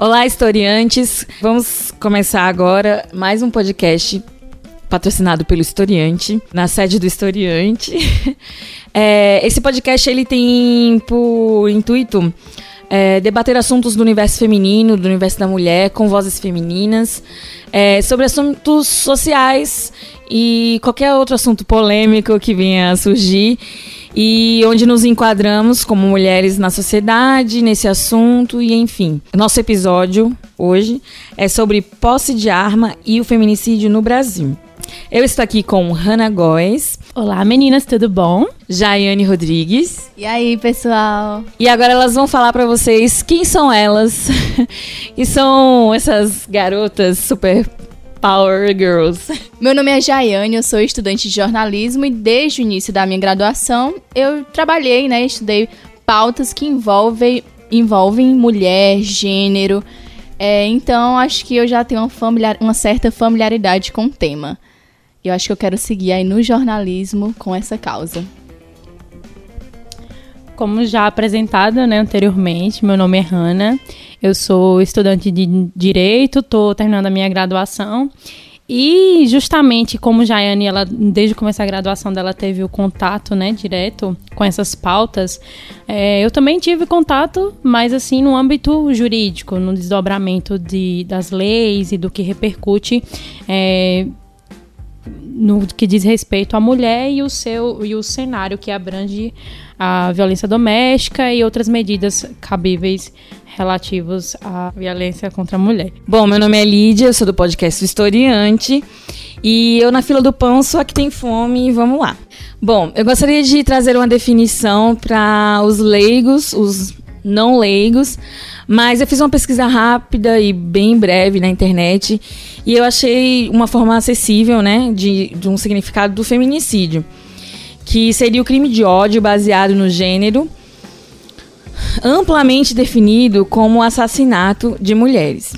Olá, historiantes! Vamos começar agora mais um podcast patrocinado pelo Historiante, na sede do Historiante. É, esse podcast ele tem por intuito é, debater assuntos do universo feminino, do universo da mulher, com vozes femininas, é, sobre assuntos sociais e qualquer outro assunto polêmico que venha a surgir e onde nos enquadramos como mulheres na sociedade, nesse assunto e enfim. Nosso episódio hoje é sobre posse de arma e o feminicídio no Brasil. Eu estou aqui com Hannah Góes. Olá meninas, tudo bom? Jaiane Rodrigues. E aí, pessoal? E agora elas vão falar para vocês quem são elas. e são essas garotas super Power Girls. Meu nome é Jaiane, eu sou estudante de jornalismo e desde o início da minha graduação eu trabalhei, né, estudei pautas que envolvem, envolvem mulher, gênero. É, então acho que eu já tenho uma, familiar, uma certa familiaridade com o tema. Eu acho que eu quero seguir aí no jornalismo com essa causa. Como já apresentado né, anteriormente, meu nome é Hanna, eu sou estudante de Direito, estou terminando a minha graduação e justamente como Jaiane, ela desde começar a graduação dela teve o contato, né, direto com essas pautas, é, eu também tive contato, mas assim no âmbito jurídico, no desdobramento de, das leis e do que repercute é, no que diz respeito à mulher e o seu e o cenário que abrange a violência doméstica e outras medidas cabíveis relativos à violência contra a mulher. Bom, meu nome é Lídia, sou do podcast Historiante e eu na fila do pão a que tem fome e vamos lá. Bom, eu gostaria de trazer uma definição para os leigos, os não leigos, mas eu fiz uma pesquisa rápida e bem breve na internet e eu achei uma forma acessível, né, de, de um significado do feminicídio, que seria o crime de ódio baseado no gênero, amplamente definido como assassinato de mulheres.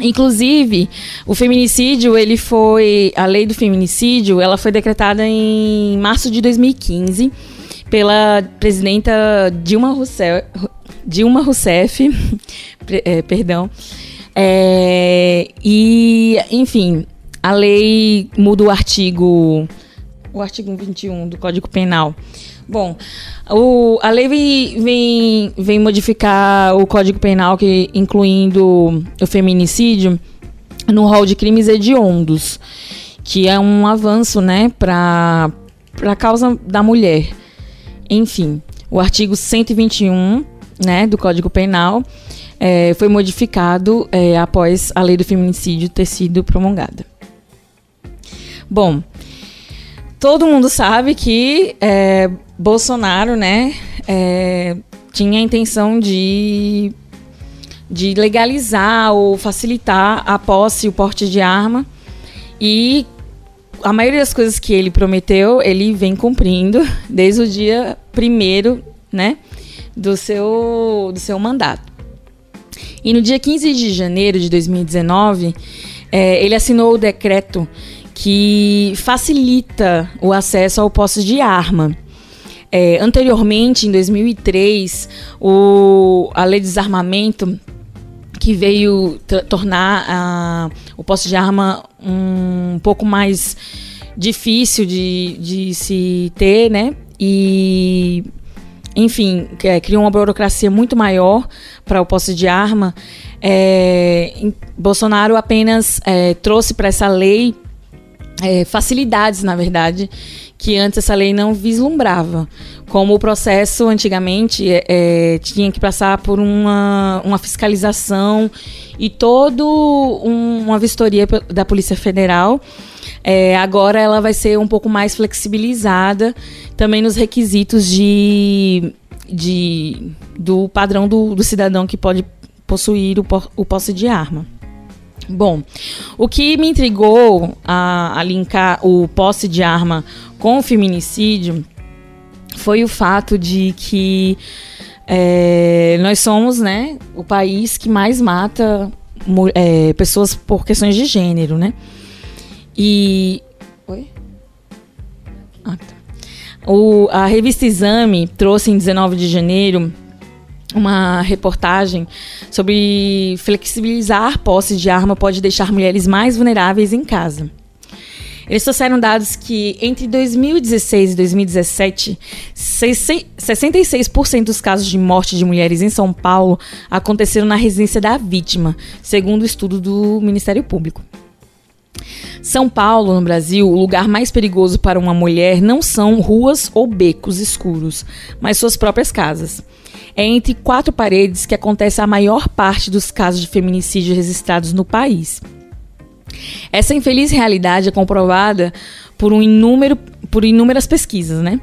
Inclusive, o feminicídio, ele foi a lei do feminicídio, ela foi decretada em março de 2015 pela presidenta Dilma Rousseff, Dilma Rousseff, é, perdão. É, e, enfim, a lei muda o artigo o artigo 21 do Código Penal. Bom, o, a lei vem, vem, vem modificar o Código Penal, que, incluindo o feminicídio, no rol de crimes hediondos, que é um avanço né, para a causa da mulher. Enfim, o artigo 121 né, do Código Penal é, foi modificado é, após a lei do feminicídio ter sido promulgada. Bom, todo mundo sabe que é, Bolsonaro, né, é, tinha a intenção de, de legalizar ou facilitar a posse e o porte de arma e a maioria das coisas que ele prometeu, ele vem cumprindo desde o dia primeiro, né, do seu, do seu mandato. E no dia 15 de janeiro de 2019, é, ele assinou o decreto que facilita o acesso ao posse de arma. É, anteriormente, em 2003, o, a lei de desarmamento que veio tornar a, o posse de arma um, pouco mais difícil de, de se ter, né? E, enfim, é, criou uma burocracia muito maior para o posse de arma. É, Bolsonaro apenas é, trouxe para essa lei é, facilidades, na verdade, que antes essa lei não vislumbrava. Como o processo antigamente é, é, tinha que passar por uma, uma fiscalização e toda um, uma vistoria da Polícia Federal é, agora ela vai ser um pouco mais flexibilizada também nos requisitos de, de do padrão do, do cidadão que pode possuir o, o posse de arma. Bom, o que me intrigou a, a linkar o posse de arma com o feminicídio foi o fato de que é, nós somos né, o país que mais mata é, pessoas por questões de gênero, né? E. Oi? Ah, tá. O, a revista Exame trouxe em 19 de janeiro uma reportagem sobre flexibilizar posse de arma pode deixar mulheres mais vulneráveis em casa. Eles trouxeram dados que entre 2016 e 2017, 66% dos casos de morte de mulheres em São Paulo aconteceram na residência da vítima, segundo o estudo do Ministério Público. São Paulo, no Brasil, o lugar mais perigoso para uma mulher não são ruas ou becos escuros, mas suas próprias casas. É entre quatro paredes que acontece a maior parte dos casos de feminicídio registrados no país. Essa infeliz realidade é comprovada por, um inúmero, por inúmeras pesquisas, né?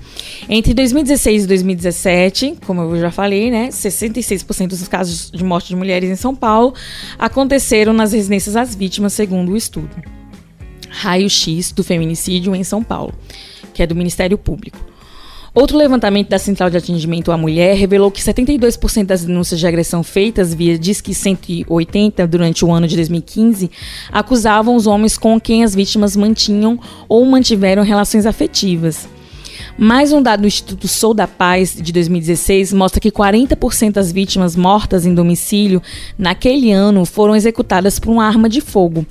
Entre 2016 e 2017, como eu já falei, né, 66% dos casos de morte de mulheres em São Paulo aconteceram nas residências das vítimas, segundo o estudo. Raio-X do feminicídio em São Paulo, que é do Ministério Público. Outro levantamento da Central de Atendimento à Mulher revelou que 72% das denúncias de agressão feitas via Disque 180 durante o ano de 2015 acusavam os homens com quem as vítimas mantinham ou mantiveram relações afetivas. Mais um dado do Instituto Sou da Paz de 2016 mostra que 40% das vítimas mortas em domicílio naquele ano foram executadas por uma arma de fogo,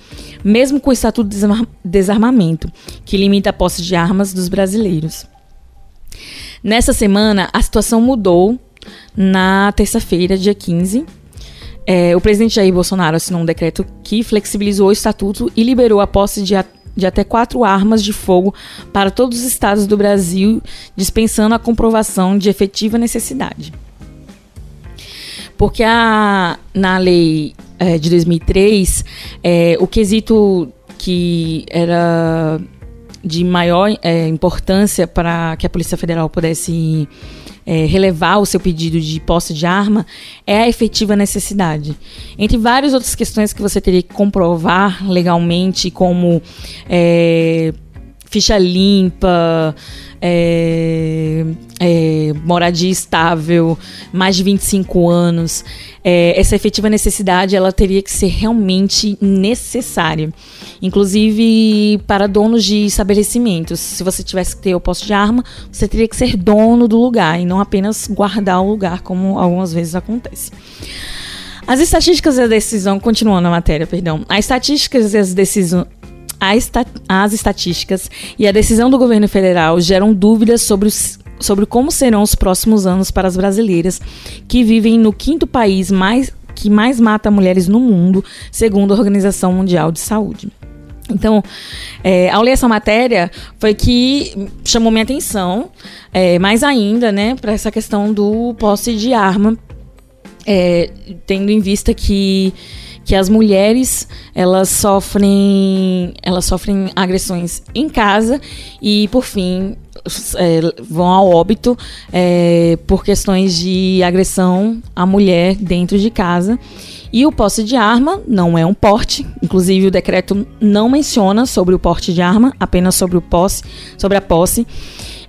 mesmo com o Estatuto de Desarmamento, que limita a posse de armas dos brasileiros. Nessa semana, a situação mudou na terça-feira, dia 15. É, o presidente Jair Bolsonaro assinou um decreto que flexibilizou o estatuto e liberou a posse de, de até quatro armas de fogo para todos os estados do Brasil, dispensando a comprovação de efetiva necessidade. Porque a, na lei é, de 2003, é, o quesito que era de maior é, importância para que a Polícia Federal pudesse é, relevar o seu pedido de posse de arma é a efetiva necessidade. Entre várias outras questões que você teria que comprovar legalmente, como é, ficha limpa, é, é, moradia estável, mais de 25 anos, é, essa efetiva necessidade ela teria que ser realmente necessária. Inclusive para donos de estabelecimentos. Se você tivesse que ter o posto de arma, você teria que ser dono do lugar e não apenas guardar o lugar, como algumas vezes acontece. As estatísticas da decisão, continuando na matéria, perdão. As estatísticas e as decisões as estatísticas e a decisão do governo federal geram dúvidas sobre, os, sobre como serão os próximos anos para as brasileiras que vivem no quinto país mais, que mais mata mulheres no mundo, segundo a Organização Mundial de Saúde. Então, é, ao ler essa matéria, foi que chamou minha atenção, é, mais ainda, né, para essa questão do posse de arma, é, tendo em vista que que as mulheres elas sofrem elas sofrem agressões em casa e por fim é, vão ao óbito é, por questões de agressão à mulher dentro de casa e o posse de arma não é um porte, inclusive o decreto não menciona sobre o porte de arma, apenas sobre o posse, sobre a posse.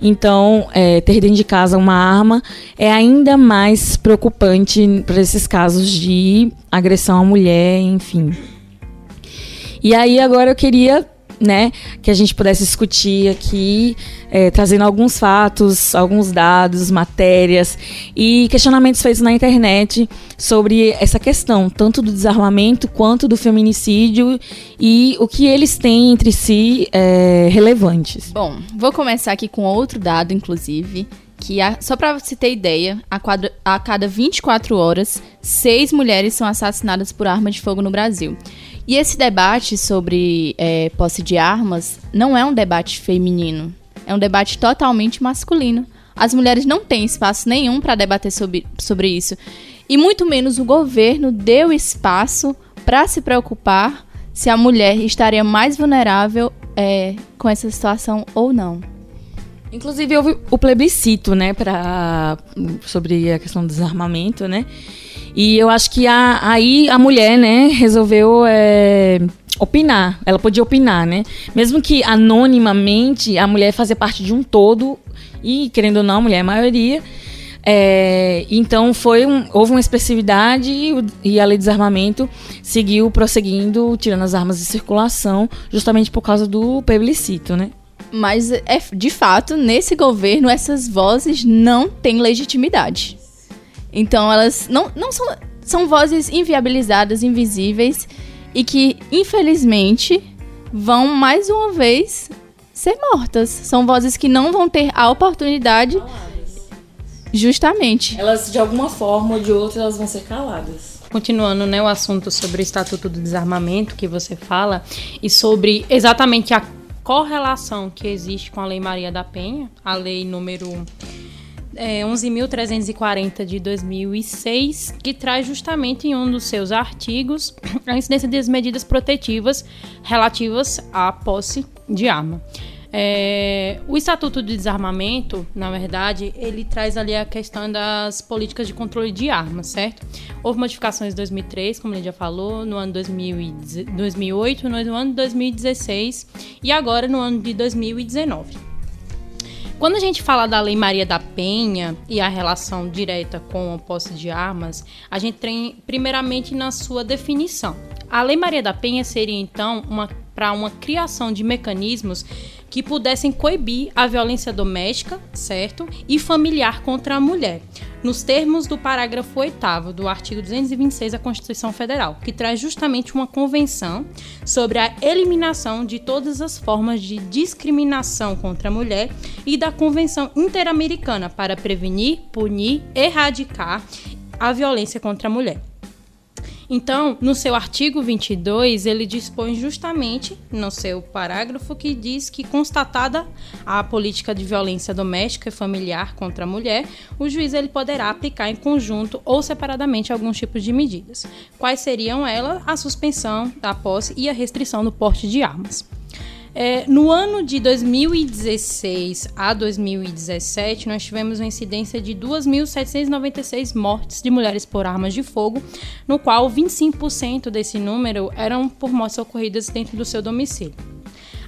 Então, é, ter dentro de casa uma arma é ainda mais preocupante para esses casos de agressão à mulher, enfim. E aí agora eu queria né, que a gente pudesse discutir aqui, é, trazendo alguns fatos, alguns dados, matérias e questionamentos feitos na internet sobre essa questão, tanto do desarmamento quanto do feminicídio e o que eles têm entre si é, relevantes. Bom, vou começar aqui com outro dado, inclusive, que só para você ter ideia, a, quadra, a cada 24 horas, seis mulheres são assassinadas por arma de fogo no Brasil. E esse debate sobre é, posse de armas não é um debate feminino, é um debate totalmente masculino. As mulheres não têm espaço nenhum para debater sobre, sobre isso. E muito menos o governo deu espaço para se preocupar se a mulher estaria mais vulnerável é, com essa situação ou não. Inclusive houve o plebiscito, né, para sobre a questão do desarmamento, né? E eu acho que a, aí a mulher, né, resolveu é, opinar. Ela podia opinar, né? Mesmo que anonimamente a mulher fazia parte de um todo e querendo ou não, a mulher é a maioria. É, então foi um, houve uma expressividade e, e, a lei de desarmamento seguiu prosseguindo, tirando as armas de circulação, justamente por causa do plebiscito, né? Mas, é, de fato, nesse governo, essas vozes não têm legitimidade. Então, elas não, não são, são vozes inviabilizadas, invisíveis, e que, infelizmente, vão mais uma vez ser mortas. São vozes que não vão ter a oportunidade. Justamente. Elas, de alguma forma ou de outra, elas vão ser caladas. Continuando, né, o assunto sobre o Estatuto do Desarmamento que você fala e sobre exatamente a correlação que existe com a Lei Maria da Penha, a lei número é, 11.340 de 2006, que traz justamente em um dos seus artigos a incidência das medidas protetivas relativas à posse de arma. É, o Estatuto de Desarmamento, na verdade, ele traz ali a questão das políticas de controle de armas, certo? Houve modificações em 2003, como ele já falou, no ano 2008, no ano de 2016 e agora no ano de 2019. Quando a gente fala da Lei Maria da Penha e a relação direta com a posse de armas, a gente tem primeiramente na sua definição. A Lei Maria da Penha seria então para uma criação de mecanismos que pudessem coibir a violência doméstica, certo? E familiar contra a mulher, nos termos do parágrafo 8 do artigo 226 da Constituição Federal, que traz justamente uma convenção sobre a eliminação de todas as formas de discriminação contra a mulher e da Convenção Interamericana para prevenir, punir, erradicar a violência contra a mulher. Então, no seu artigo 22, ele dispõe justamente no seu parágrafo que diz que constatada a política de violência doméstica e familiar contra a mulher, o juiz ele poderá aplicar em conjunto ou separadamente alguns tipos de medidas. Quais seriam elas? A suspensão da posse e a restrição do porte de armas. É, no ano de 2016 a 2017, nós tivemos uma incidência de 2.796 mortes de mulheres por armas de fogo, no qual 25% desse número eram por mortes ocorridas dentro do seu domicílio.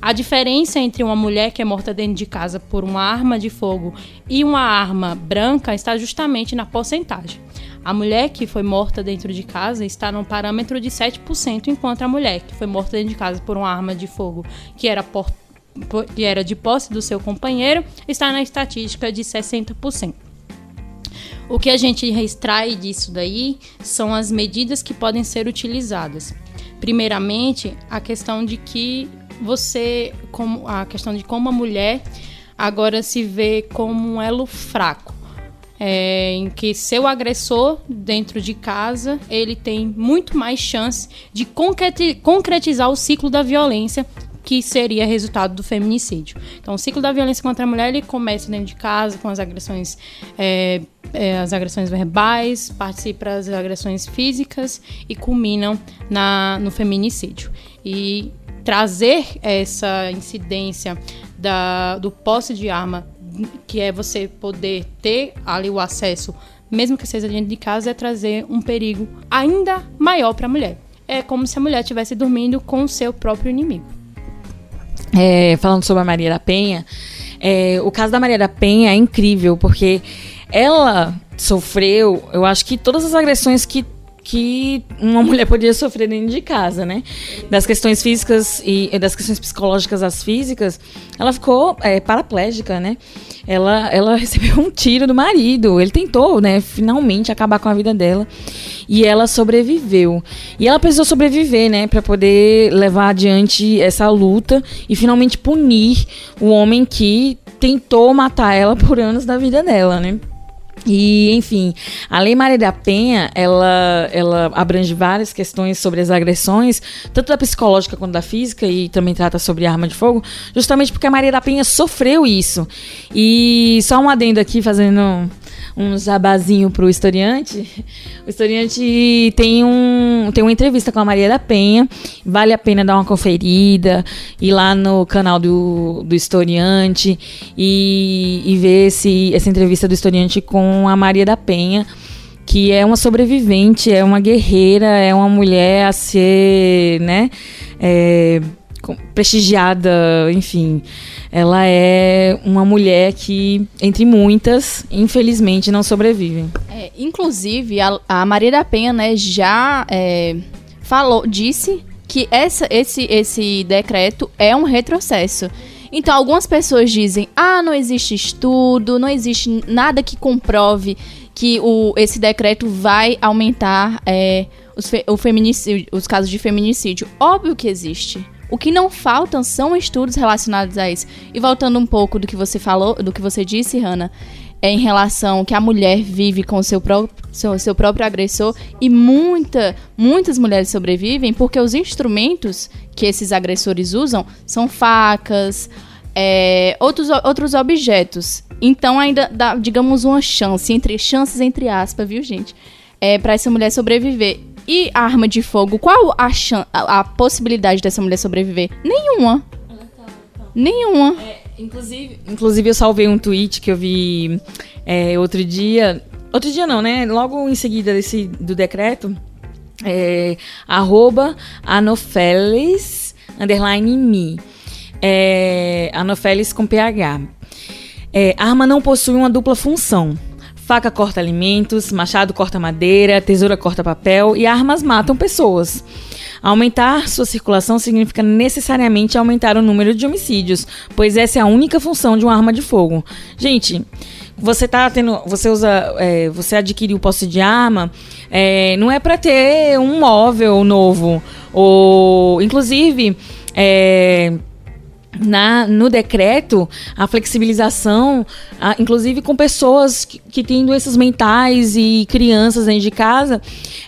A diferença entre uma mulher que é morta dentro de casa por uma arma de fogo e uma arma branca está justamente na porcentagem. A mulher que foi morta dentro de casa está no parâmetro de 7%, enquanto a mulher que foi morta dentro de casa por uma arma de fogo que era, por, que era de posse do seu companheiro está na estatística de 60%. O que a gente extrai disso daí são as medidas que podem ser utilizadas. Primeiramente, a questão de que você, como a questão de como a mulher agora se vê como um elo fraco é, em que seu agressor dentro de casa ele tem muito mais chance de concretizar o ciclo da violência que seria resultado do feminicídio. Então, o ciclo da violência contra a mulher ele começa dentro de casa com as agressões, é, é, as agressões verbais, participa das agressões físicas e culminam na, no feminicídio. E trazer essa incidência da, do posse de arma que é você poder ter ali o acesso, mesmo que seja dentro de casa, é trazer um perigo ainda maior para a mulher. É como se a mulher estivesse dormindo com o seu próprio inimigo. É, falando sobre a Maria da Penha, é, o caso da Maria da Penha é incrível, porque ela sofreu, eu acho que todas as agressões que que uma mulher podia sofrer dentro de casa, né? Das questões físicas e das questões psicológicas às físicas, ela ficou é, paraplégica, né? Ela, ela recebeu um tiro do marido. Ele tentou, né? Finalmente acabar com a vida dela e ela sobreviveu. E ela precisou sobreviver, né? Para poder levar adiante essa luta e finalmente punir o homem que tentou matar ela por anos da vida dela, né? E, enfim, a Lei Maria da Penha, ela, ela abrange várias questões sobre as agressões, tanto da psicológica quanto da física, e também trata sobre arma de fogo, justamente porque a Maria da Penha sofreu isso. E só um adendo aqui, fazendo um jabazinho pro historiante. O historiante tem, um, tem uma entrevista com a Maria da Penha. Vale a pena dar uma conferida, ir lá no canal do, do historiante e, e ver esse, essa entrevista do historiante com a Maria da Penha que é uma sobrevivente, é uma guerreira, é uma mulher a ser, né, é, prestigiada, enfim. Ela é uma mulher que, entre muitas, infelizmente não sobrevivem. É, inclusive, a, a, Maria da Penha, né, já é, falou, disse que essa, esse, esse decreto é um retrocesso. Então, algumas pessoas dizem: ah, não existe estudo, não existe nada que comprove que o, esse decreto vai aumentar é, os, fe, o feminicídio, os casos de feminicídio. Óbvio que existe. O que não faltam são estudos relacionados a isso. E voltando um pouco do que você falou, do que você disse, Hannah, é em relação que a mulher vive com seu, pró seu, seu próprio agressor e muita, muitas mulheres sobrevivem porque os instrumentos que esses agressores usam são facas, é, outros, outros objetos. Então ainda dá, digamos, uma chance, entre chances entre aspas, viu, gente? É, para essa mulher sobreviver. E arma de fogo, qual a, a, a possibilidade dessa mulher sobreviver? Nenhuma. Nenhuma. É, inclusive, inclusive, eu salvei um tweet que eu vi é, outro dia. Outro dia não, né? Logo em seguida desse, do decreto. É, arroba anofeles, underline me. É, anofeles com PH. É, arma não possui uma dupla função. Faca corta alimentos, machado corta madeira, tesoura corta papel e armas matam pessoas. Aumentar sua circulação significa necessariamente aumentar o número de homicídios, pois essa é a única função de uma arma de fogo. Gente, você tá tendo, você usa, é, você adquiriu posse de arma, é, não é para ter um móvel novo ou, inclusive, é, na, no decreto a flexibilização, a, inclusive com pessoas que, que, têm doenças mentais e crianças dentro de casa,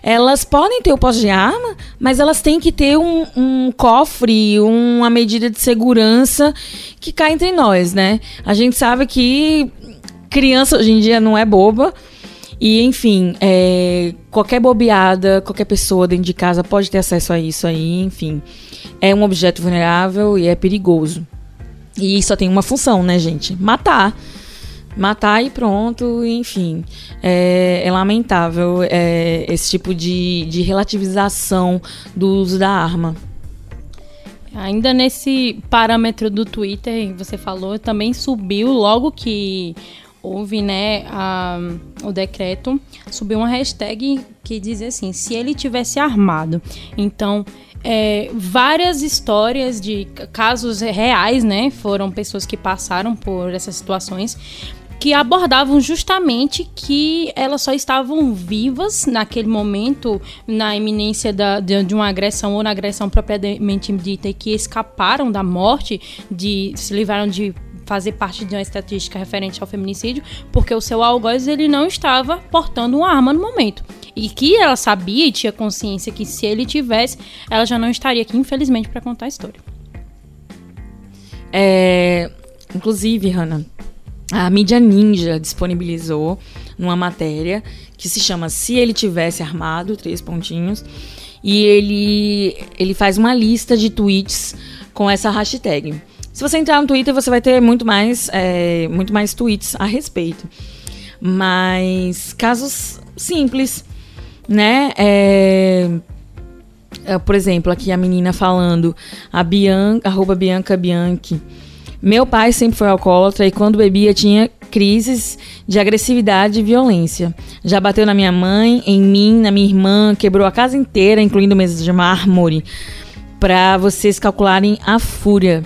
elas podem ter o posse de arma, mas elas têm que ter um, um, cofre, uma medida de segurança que cai entre nós, né? A gente sabe que criança hoje em dia não é boba. E, enfim, é, qualquer bobeada, qualquer pessoa dentro de casa pode ter acesso a isso aí, enfim é um objeto vulnerável e é perigoso. E só tem uma função, né, gente? Matar. Matar e pronto, enfim. É, é lamentável é, esse tipo de, de relativização do uso da arma. Ainda nesse parâmetro do Twitter, você falou, também subiu logo que houve né, a, o decreto, subiu uma hashtag que dizia assim: se ele tivesse armado. Então, é, várias histórias de casos reais, né? Foram pessoas que passaram por essas situações que abordavam justamente que elas só estavam vivas naquele momento, na iminência da, de, de, uma agressão ou na agressão propriamente dita, e que escaparam da morte, de se livraram de fazer parte de uma estatística referente ao feminicídio, porque o seu algoz ele não estava portando uma arma no momento. E que ela sabia e tinha consciência que se ele tivesse, ela já não estaria aqui, infelizmente, para contar a história. É, inclusive, Hannah, a mídia ninja disponibilizou numa matéria que se chama Se Ele Tivesse Armado, três pontinhos, e ele, ele faz uma lista de tweets com essa hashtag. Se você entrar no Twitter, você vai ter muito mais, é, muito mais tweets a respeito. Mas casos simples, né? É, é, por exemplo, aqui a menina falando, a Bianca, arroba Bianca Bianchi. Meu pai sempre foi alcoólatra e quando bebia tinha crises de agressividade e violência. Já bateu na minha mãe, em mim, na minha irmã, quebrou a casa inteira, incluindo mesas de mármore, para vocês calcularem a fúria.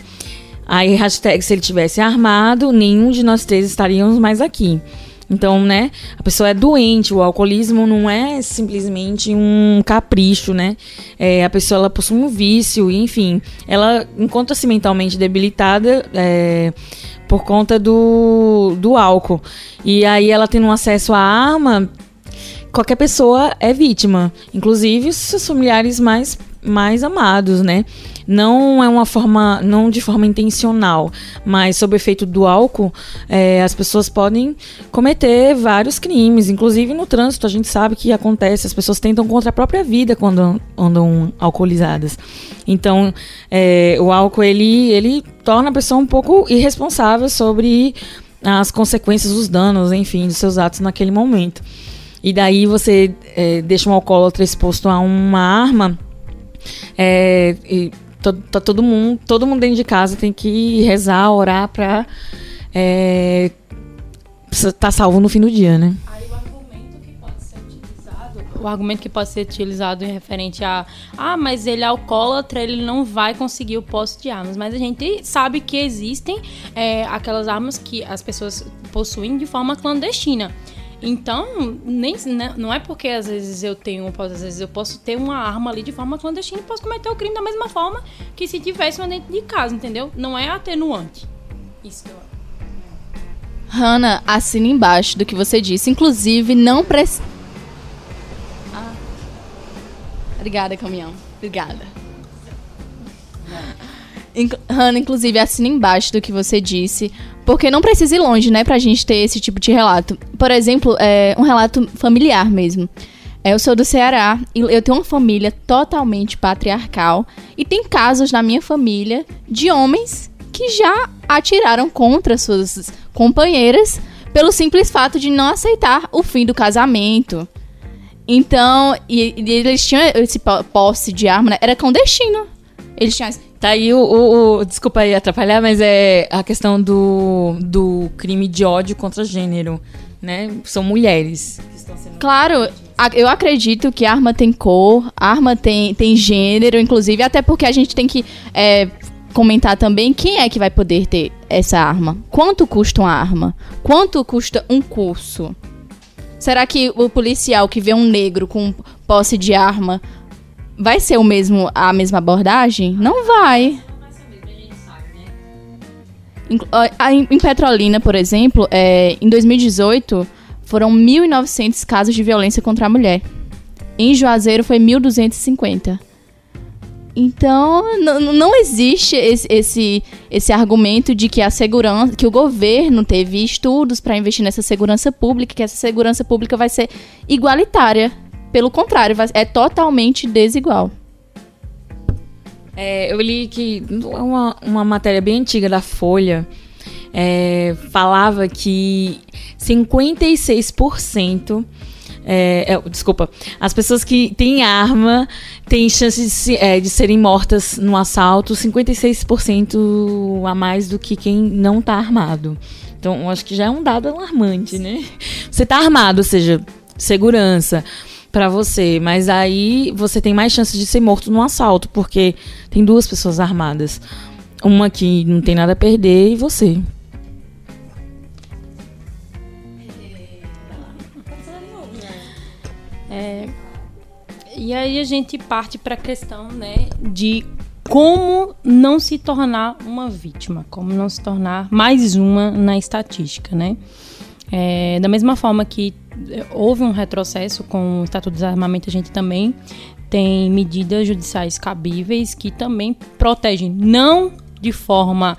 Aí, hashtag, se ele tivesse armado, nenhum de nós três estaríamos mais aqui. Então, né, a pessoa é doente, o alcoolismo não é simplesmente um capricho, né? É, a pessoa ela possui um vício, enfim, ela encontra-se mentalmente debilitada é, por conta do, do álcool. E aí ela tendo acesso à arma, qualquer pessoa é vítima, inclusive seus familiares mais mais amados, né? Não é uma forma, não de forma intencional, mas sob o efeito do álcool, é, as pessoas podem cometer vários crimes, inclusive no trânsito a gente sabe que acontece, as pessoas tentam contra a própria vida quando andam alcoolizadas. Então, é, o álcool ele, ele torna a pessoa um pouco irresponsável sobre as consequências, os danos, enfim, dos seus atos naquele momento. E daí você é, deixa um alcoólatra exposto a uma arma. É, e to, tá todo mundo, todo mundo dentro de casa tem que rezar, orar para é, tá salvo no fim do dia, né? o argumento que pode ser utilizado em referente a ah, mas ele é alcoólatra, ele não vai conseguir o posse de armas. Mas a gente sabe que existem é, aquelas armas que as pessoas possuem de forma clandestina. Então, nem, né, não é porque às vezes eu tenho, às vezes eu posso ter uma arma ali de forma clandestina e posso cometer o crime da mesma forma que se tivesse uma dentro de casa, entendeu? Não é atenuante. Isso que eu Hanna, assina embaixo do que você disse. Inclusive, não precisa. Ah. Obrigada, caminhão. Obrigada. Hanna, inclusive, assina embaixo do que você disse. Porque não precisa ir longe, né, pra gente ter esse tipo de relato. Por exemplo, é, um relato familiar mesmo. É, eu sou do Ceará e eu tenho uma família totalmente patriarcal. E tem casos na minha família de homens que já atiraram contra suas companheiras pelo simples fato de não aceitar o fim do casamento. Então, e, e eles tinham esse posse de arma, né? Era clandestino. Eles tinham Tá aí o, o, o, Desculpa aí atrapalhar, mas é a questão do, do crime de ódio contra gênero, né? São mulheres. Claro, eu acredito que arma tem cor, arma tem, tem gênero, inclusive, até porque a gente tem que é, comentar também quem é que vai poder ter essa arma. Quanto custa uma arma? Quanto custa um curso? Será que o policial que vê um negro com posse de arma vai ser o mesmo, a mesma abordagem? Não vai. Em Petrolina, por exemplo, é, em 2018, foram 1.900 casos de violência contra a mulher. Em Juazeiro foi 1.250. Então, não existe esse, esse, esse, argumento de que a segurança, que o governo teve estudos para investir nessa segurança pública, que essa segurança pública vai ser igualitária. Pelo contrário, é totalmente desigual. É, eu li que uma, uma matéria bem antiga da Folha é, falava que 56% é, é, desculpa, as pessoas que têm arma têm chance de, se, é, de serem mortas no assalto 56% a mais do que quem não está armado. Então, acho que já é um dado alarmante, né? Você está armado, ou seja, segurança para você, mas aí você tem mais chances de ser morto no assalto, porque tem duas pessoas armadas. Uma que não tem nada a perder e você. É, e aí a gente parte para a questão, né, de como não se tornar uma vítima, como não se tornar mais uma na estatística, né? É, da mesma forma que houve um retrocesso com o Estatuto do Desarmamento, a gente também tem medidas judiciais cabíveis que também protegem, não de forma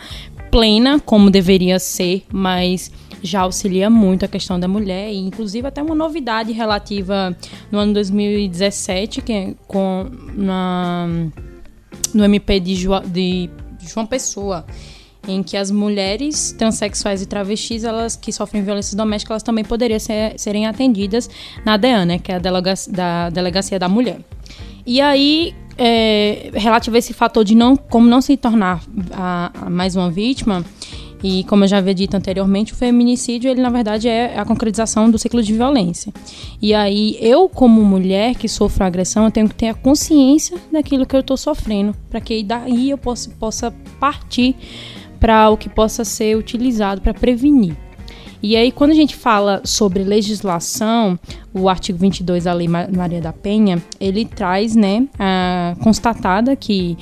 plena, como deveria ser, mas já auxilia muito a questão da mulher, e inclusive até uma novidade relativa no ano 2017, que é com, na, no MP de, jo, de João Pessoa, em que as mulheres transexuais e travestis, elas que sofrem violência doméstica, elas também poderiam ser, serem atendidas na DEAN, né, que é a delegacia da, delegacia da mulher. E aí, é, relativo a esse fator de não, como não se tornar a, a mais uma vítima, e como eu já havia dito anteriormente, o feminicídio, ele na verdade é a concretização do ciclo de violência. E aí, eu como mulher que sofro agressão, eu tenho que ter a consciência daquilo que eu estou sofrendo, para que daí eu possa, possa partir para o que possa ser utilizado para prevenir. E aí, quando a gente fala sobre legislação, o artigo 22 da Lei Maria da Penha, ele traz, né, a constatada que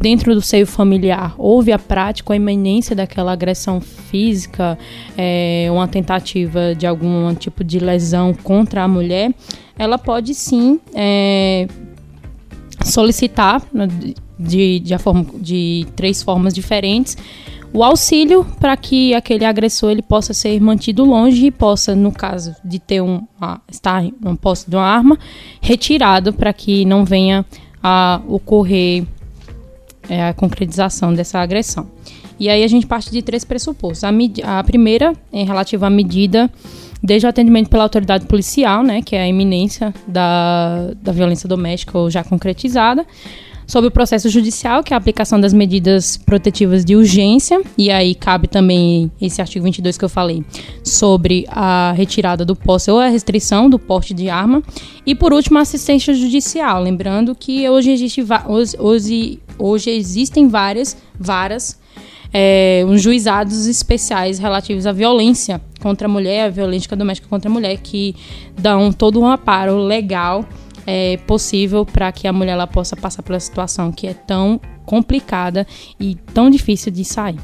dentro do seio familiar houve a prática, a iminência daquela agressão física, é, uma tentativa de algum tipo de lesão contra a mulher, ela pode sim é, solicitar né, de, de, forma, de três formas diferentes o auxílio para que aquele agressor ele possa ser mantido longe e possa, no caso de ter um a, estar em posse de uma arma, retirado para que não venha a ocorrer é, a concretização dessa agressão. E aí a gente parte de três pressupostos. A, a primeira é relativa à medida desde o atendimento pela autoridade policial, né, que é a iminência da, da violência doméstica ou já concretizada sobre o processo judicial, que é a aplicação das medidas protetivas de urgência, e aí cabe também esse artigo 22 que eu falei, sobre a retirada do posse ou a restrição do porte de arma, e por último a assistência judicial, lembrando que hoje, existe, hoje, hoje existem várias varas é, juizados especiais relativos à violência contra a mulher, a violência doméstica contra a mulher, que dão todo um aparo legal é, possível para que a mulher ela possa passar pela situação que é tão complicada e tão difícil de sair.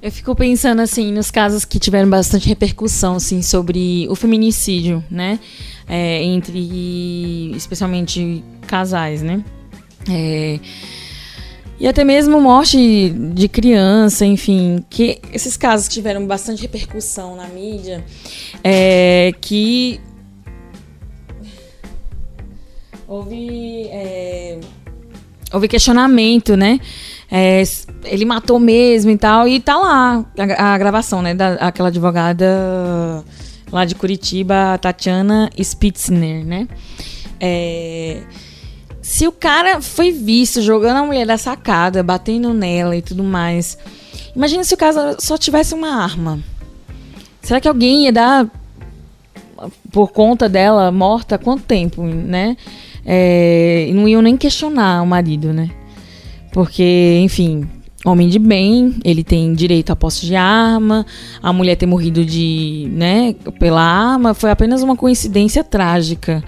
Eu fico pensando assim nos casos que tiveram bastante repercussão assim sobre o feminicídio, né, é, entre especialmente casais, né. É, e até mesmo morte de criança, enfim, que esses casos tiveram bastante repercussão na mídia, é, que houve, é, houve questionamento, né? É, ele matou mesmo e tal, e tá lá a, a gravação, né? Da, aquela advogada lá de Curitiba, Tatiana Spitzner, né? É, se o cara foi visto jogando a mulher da sacada, batendo nela e tudo mais, imagina se o cara só tivesse uma arma. Será que alguém ia dar por conta dela morta quanto tempo, né? É, não iam nem questionar o marido, né? Porque, enfim, homem de bem, ele tem direito à posse de arma, a mulher ter morrido de, né, pela arma, foi apenas uma coincidência trágica,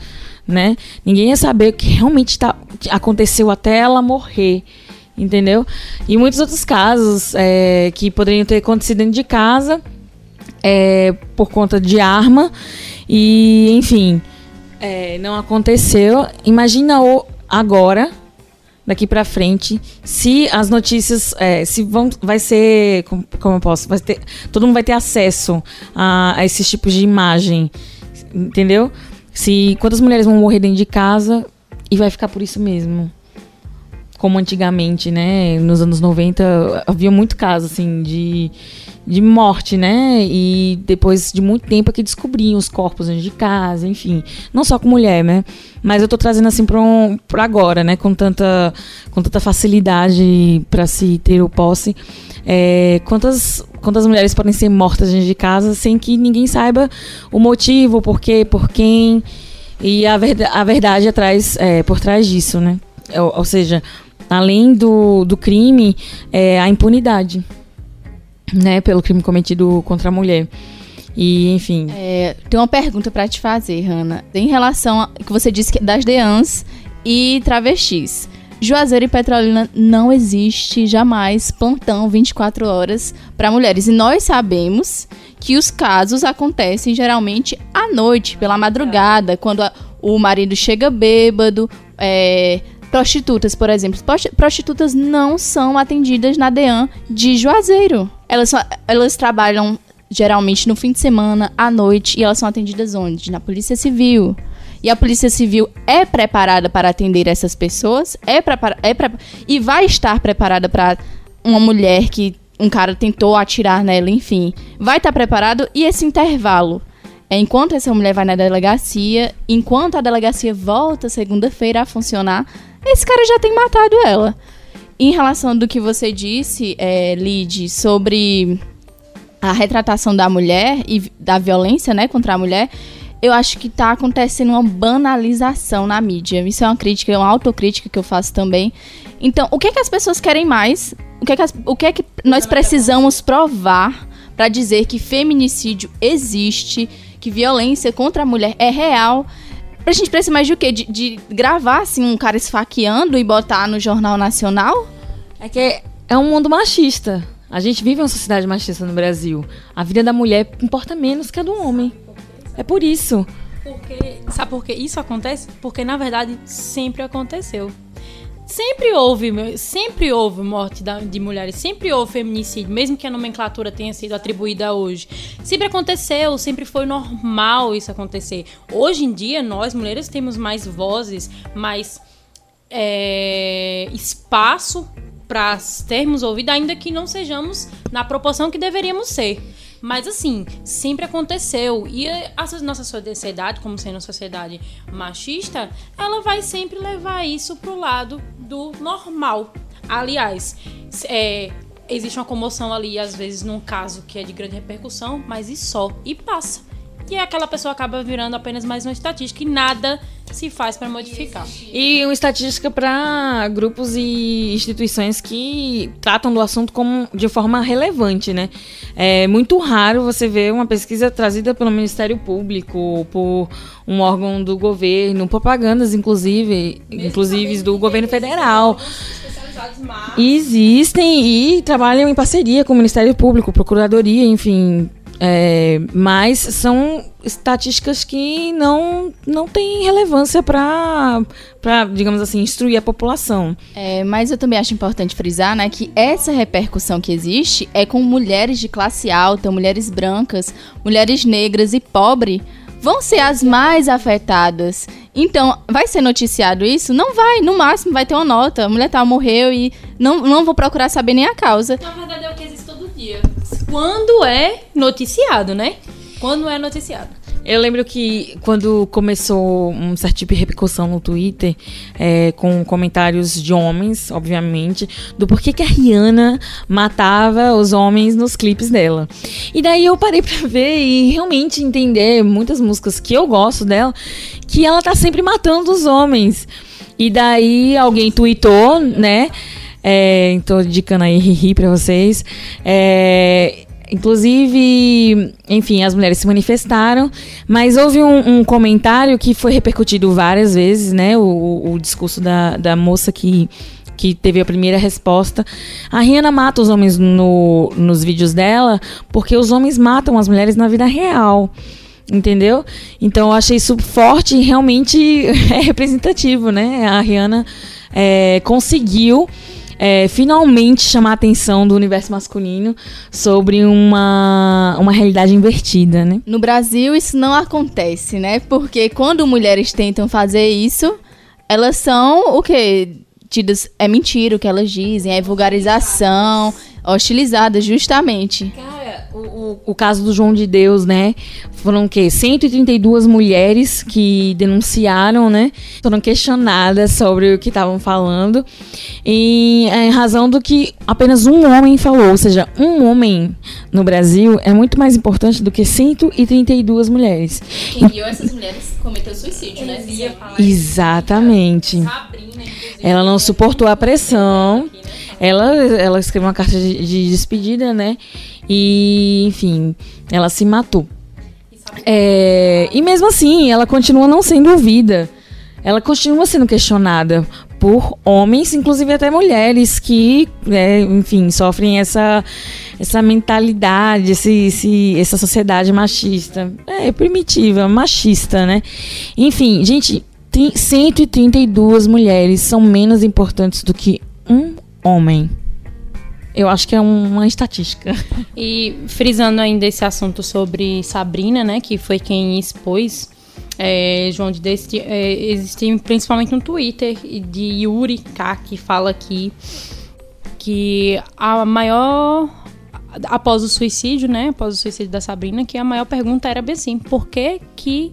né? Ninguém ia saber o que realmente tá, aconteceu até ela morrer, entendeu? E muitos outros casos é, que poderiam ter acontecido dentro de casa é, por conta de arma e, enfim, é, não aconteceu. Imagina o agora, daqui para frente, se as notícias, é, se vão, vai ser, como, como eu posso, vai ter, todo mundo vai ter acesso a, a esses tipos de imagem, entendeu? Se quantas mulheres vão morrer dentro de casa e vai ficar por isso mesmo. Como antigamente, né? Nos anos 90 havia muito caso assim de de morte, né? E depois de muito tempo é que descobriam os corpos dentro de casa, enfim. Não só com mulher, né? Mas eu tô trazendo assim para um, pra agora, né? Com tanta, com tanta facilidade para se ter o posse. É, quantas, quantas mulheres podem ser mortas dentro de casa sem que ninguém saiba o motivo, o porquê, por quem. E a, verdade, a verdade atrás, é, por trás disso, né? Ou, ou seja, além do, do crime, é a impunidade né, pelo crime cometido contra a mulher. E, enfim. É, tem uma pergunta para te fazer, Hanna. Em relação a que você disse que das deans e travestis. Juazeiro e Petrolina não existe jamais plantão 24 horas para mulheres. E nós sabemos que os casos acontecem geralmente à noite, pela madrugada, quando a, o marido chega bêbado, é, Prostitutas, por exemplo. Prostitutas não são atendidas na DEAN de Juazeiro. Elas, elas trabalham geralmente no fim de semana, à noite, e elas são atendidas onde? Na Polícia Civil. E a Polícia Civil é preparada para atender essas pessoas, é, prepara é e vai estar preparada para uma mulher que um cara tentou atirar nela, enfim. Vai estar preparado e esse intervalo é, enquanto essa mulher vai na delegacia, enquanto a delegacia volta segunda-feira a funcionar, esse cara já tem matado ela. Em relação do que você disse, é, Lid, sobre a retratação da mulher e da violência né, contra a mulher, eu acho que está acontecendo uma banalização na mídia. Isso é uma crítica, é uma autocrítica que eu faço também. Então, o que, é que as pessoas querem mais? O que é que, as, o que, é que nós precisamos provar para dizer que feminicídio existe, que violência contra a mulher é real? A gente precisa mais de o quê? De, de gravar, assim, um cara esfaqueando e botar no Jornal Nacional? É que é um mundo machista. A gente vive uma sociedade machista no Brasil. A vida da mulher importa menos que a do homem. É por isso. Porque, sabe por que isso acontece? Porque na verdade sempre aconteceu. Sempre houve, sempre houve morte de mulheres, sempre houve feminicídio, mesmo que a nomenclatura tenha sido atribuída hoje. Sempre aconteceu, sempre foi normal isso acontecer. Hoje em dia, nós mulheres temos mais vozes, mais é, espaço para termos ouvido, ainda que não sejamos na proporção que deveríamos ser. Mas assim, sempre aconteceu. E a nossa sociedade, como sendo uma sociedade machista, ela vai sempre levar isso pro lado do normal. Aliás, é, existe uma comoção ali, às vezes, num caso que é de grande repercussão, mas e só, e passa. E aquela pessoa acaba virando apenas mais uma estatística e nada se faz para modificar. E uma estatística para grupos e instituições que tratam do assunto como de forma relevante, né? É muito raro você ver uma pesquisa trazida pelo Ministério Público, por um órgão do governo, propagandas inclusive, Mesmo inclusive do governo federal. Existem e trabalham em parceria com o Ministério Público, Procuradoria, enfim, é, mas são estatísticas que não, não têm relevância para, digamos assim, instruir a população. É, mas eu também acho importante frisar né, que essa repercussão que existe é com mulheres de classe alta, mulheres brancas, mulheres negras e pobres vão ser as mais afetadas. Então, vai ser noticiado isso? Não vai, no máximo vai ter uma nota. A mulher tal morreu e não, não vou procurar saber nem a causa. Na verdade é o que existe todo dia quando é noticiado, né? Quando é noticiado. Eu lembro que quando começou um certo tipo de repercussão no Twitter, é, com comentários de homens, obviamente, do porquê que a Rihanna matava os homens nos clipes dela. E daí eu parei pra ver e realmente entender muitas músicas que eu gosto dela, que ela tá sempre matando os homens. E daí alguém tweetou, né? É, tô indicando aí ri pra vocês. É, Inclusive, enfim, as mulheres se manifestaram, mas houve um, um comentário que foi repercutido várias vezes, né? O, o discurso da, da moça que, que teve a primeira resposta. A Rihanna mata os homens no, nos vídeos dela porque os homens matam as mulheres na vida real. Entendeu? Então eu achei isso forte e realmente é representativo, né? A Rihanna é, conseguiu é, finalmente chamar a atenção do universo masculino sobre uma, uma realidade invertida, né? No Brasil isso não acontece, né? Porque quando mulheres tentam fazer isso, elas são o quê? Tidas, é mentira o que elas dizem, é vulgarização, hostilizadas justamente. Cara, o, caso do João de Deus, né? Foram o quê? 132 mulheres que denunciaram, né? Foram questionadas sobre o que estavam falando. E é, em razão do que apenas um homem falou. Ou seja, um homem no Brasil é muito mais importante do que 132 mulheres. Quem viu essas mulheres cometeu suicídio, né? Exatamente. Ela não suportou a pressão. Ela, ela escreveu uma carta de, de despedida, né? E, enfim, ela se matou. É, e mesmo assim, ela continua não sendo ouvida. Ela continua sendo questionada por homens, inclusive até mulheres, que, é, enfim, sofrem essa, essa mentalidade, esse, esse, essa sociedade machista. É, primitiva, machista, né? Enfim, gente, 132 mulheres são menos importantes do que um homem. Eu acho que é uma estatística. E frisando ainda esse assunto sobre Sabrina, né, que foi quem expôs é, João de Deus, é, existe principalmente um Twitter de Yuri K que fala aqui que a maior após o suicídio, né, após o suicídio da Sabrina, que a maior pergunta era bem assim, por que que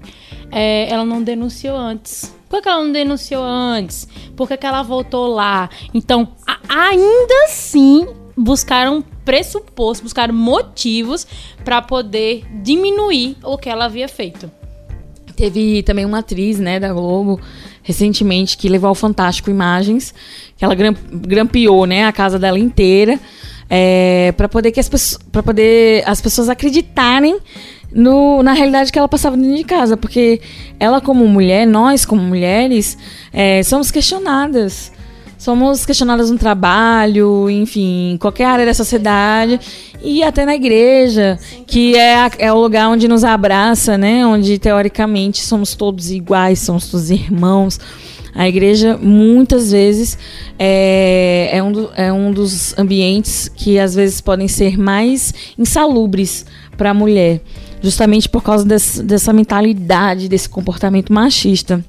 é, ela não denunciou antes? Por que ela não denunciou antes? Por que, ela voltou lá? Então, ainda assim, buscaram pressupostos, buscaram motivos para poder diminuir o que ela havia feito. Teve também uma atriz, né, da Globo, recentemente, que levou ao Fantástico imagens, que ela grampeou, né, a casa dela inteira, é, para poder que as para poder as pessoas acreditarem no, na realidade que ela passava dentro de casa, porque ela como mulher, nós como mulheres, é, somos questionadas somos questionadas no trabalho, enfim, qualquer área da sociedade e até na igreja, que é, a- é o lugar onde nos abraça, né? Onde teoricamente somos todos iguais, somos todos irmãos. A igreja, muitas vezes, é, é, um, do- é um dos ambientes que às vezes podem ser mais insalubres para a mulher, justamente por causa desse- dessa mentalidade, desse comportamento machista.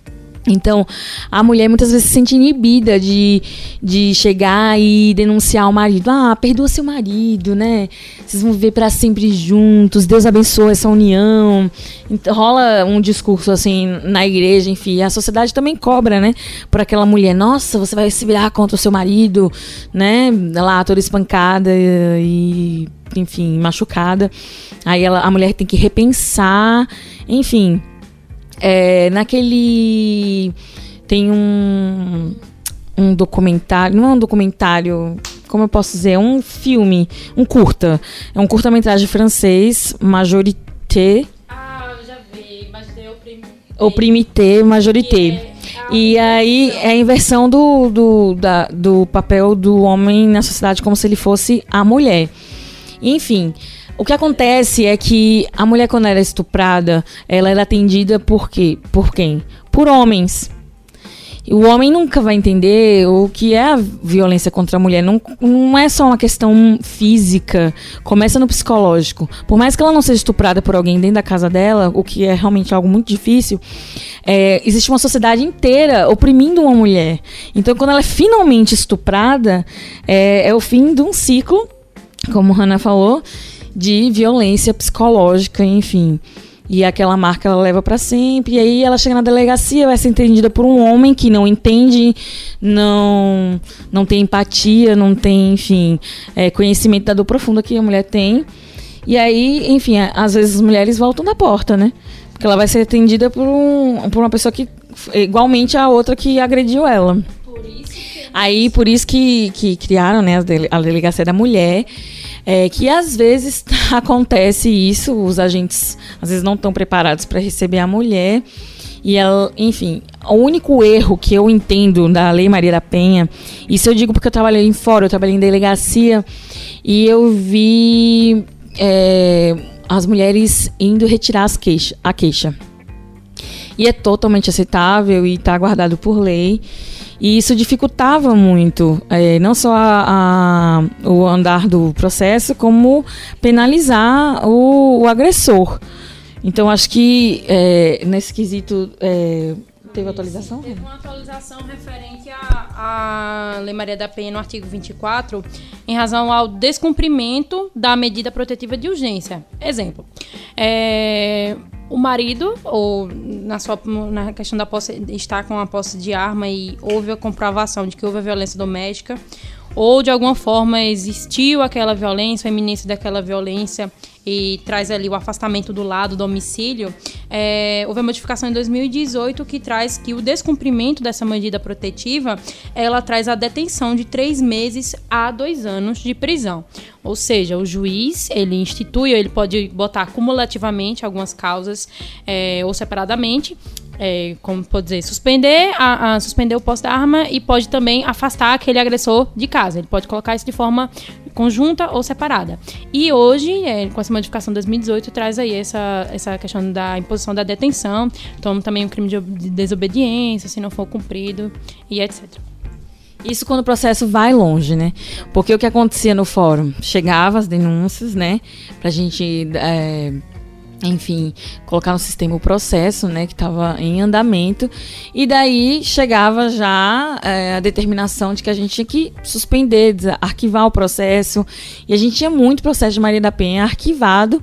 Então, a mulher muitas vezes se sente inibida de, de chegar e denunciar o marido. Ah, perdoa seu marido, né? Vocês vão viver para sempre juntos. Deus abençoe essa união. Então, rola um discurso assim na igreja, enfim. A sociedade também cobra, né? Por aquela mulher. Nossa, você vai se virar contra o seu marido, né? Lá toda espancada e, enfim, machucada. Aí ela, a mulher tem que repensar. Enfim, é, naquele. Tem um. Um documentário. Não é um documentário. Como eu posso dizer? Um filme. Um curta. É um curta-metragem francês, Majorité. Ah, eu já vi, deu Oprimité, Majorité. E aí é a inversão do, do, da- do papel do homem na sociedade como se ele fosse a mulher. Enfim, o que acontece é que a mulher, quando ela é estuprada, ela era atendida por quê? Por quem? Por homens. O homem nunca vai entender o que é a violência contra a mulher. Não, não é só uma questão física, começa no psicológico. Por mais que ela não seja estuprada por alguém dentro da casa dela, o que é realmente algo muito difícil, é, existe uma sociedade inteira oprimindo uma mulher. Então, quando ela é finalmente estuprada, é, é o fim de um ciclo, como Hannah falou, de violência psicológica, enfim. E aquela marca ela leva pra sempre. E aí ela chega na delegacia, vai ser entendida por um homem que não entende, não não tem empatia, não tem, enfim, é, conhecimento da dor profunda que a mulher tem. E aí, enfim, às vezes as mulheres voltam da porta, né? Porque ela vai ser atendida por, um, por uma pessoa que igualmente a outra que agrediu ela. Aí, por isso que, que criaram né, a delegacia da mulher, é, que às vezes acontece isso, os agentes às vezes não estão preparados para receber a mulher. E ela, enfim, o único erro que eu entendo da Lei Maria da Penha, isso eu digo porque eu trabalhei em fora, eu trabalhei em delegacia, e eu vi é, as mulheres indo retirar as queixa, a queixa. E é totalmente aceitável e está guardado por lei. E isso dificultava muito, eh, não só a- a- o andar do processo, como penalizar o, o agressor. Então, acho que eh, nesse quesito eh, teve atualização? Teve uma atualização referente à, à Lei Maria da Penha no artigo 24, em razão ao descumprimento da medida protetiva de urgência. Exemplo, é, o marido, ou na, sua, na questão da posse, está com a posse de arma e houve a comprovação de que houve a violência doméstica, ou de alguma forma existiu aquela violência, a iminência daquela violência e traz ali o afastamento do lado do domicílio, é, houve a modificação em 2018 que traz que o descumprimento dessa medida protetiva, ela traz a detenção de três meses a dois anos de prisão. Ou seja, o juiz, ele institui, ele pode botar cumulativamente algumas causas é, ou separadamente, é, como pode dizer, suspender, a, a- suspender o posse da arma e pode também afastar aquele agressor de casa. Ele pode colocar isso de forma conjunta ou separada. E hoje, é, com essa modificação de 2018, traz aí essa, essa questão da imposição da detenção, então também um crime de de desobediência, se não for cumprido, e etc. Isso quando o processo vai longe, né? Porque o que acontecia no fórum? Chegava as denúncias, né? Pra gente, é, enfim, colocar no sistema o processo, né? Que estava em andamento. E daí chegava já é, a determinação de que a gente tinha que suspender, arquivar o processo. E a gente tinha muito processo de Maria da Penha arquivado.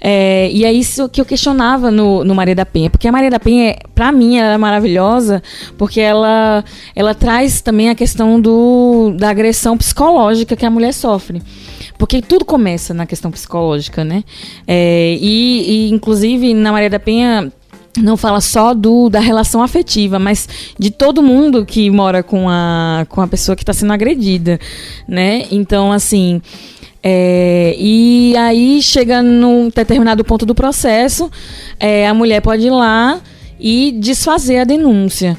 É, e é isso que eu questionava no, no Maria da Penha, porque a Maria da Penha, pra mim, ela é maravilhosa, porque ela, ela traz também a questão do, da agressão psicológica que a mulher sofre. Porque tudo começa na questão psicológica, né? É, e, e, inclusive, na Maria da Penha, não fala só do, da relação afetiva, mas de todo mundo que mora com a, com a pessoa que está sendo agredida, né? Então, assim, é, e aí chega num determinado ponto do processo, é, a mulher pode ir lá e desfazer a denúncia.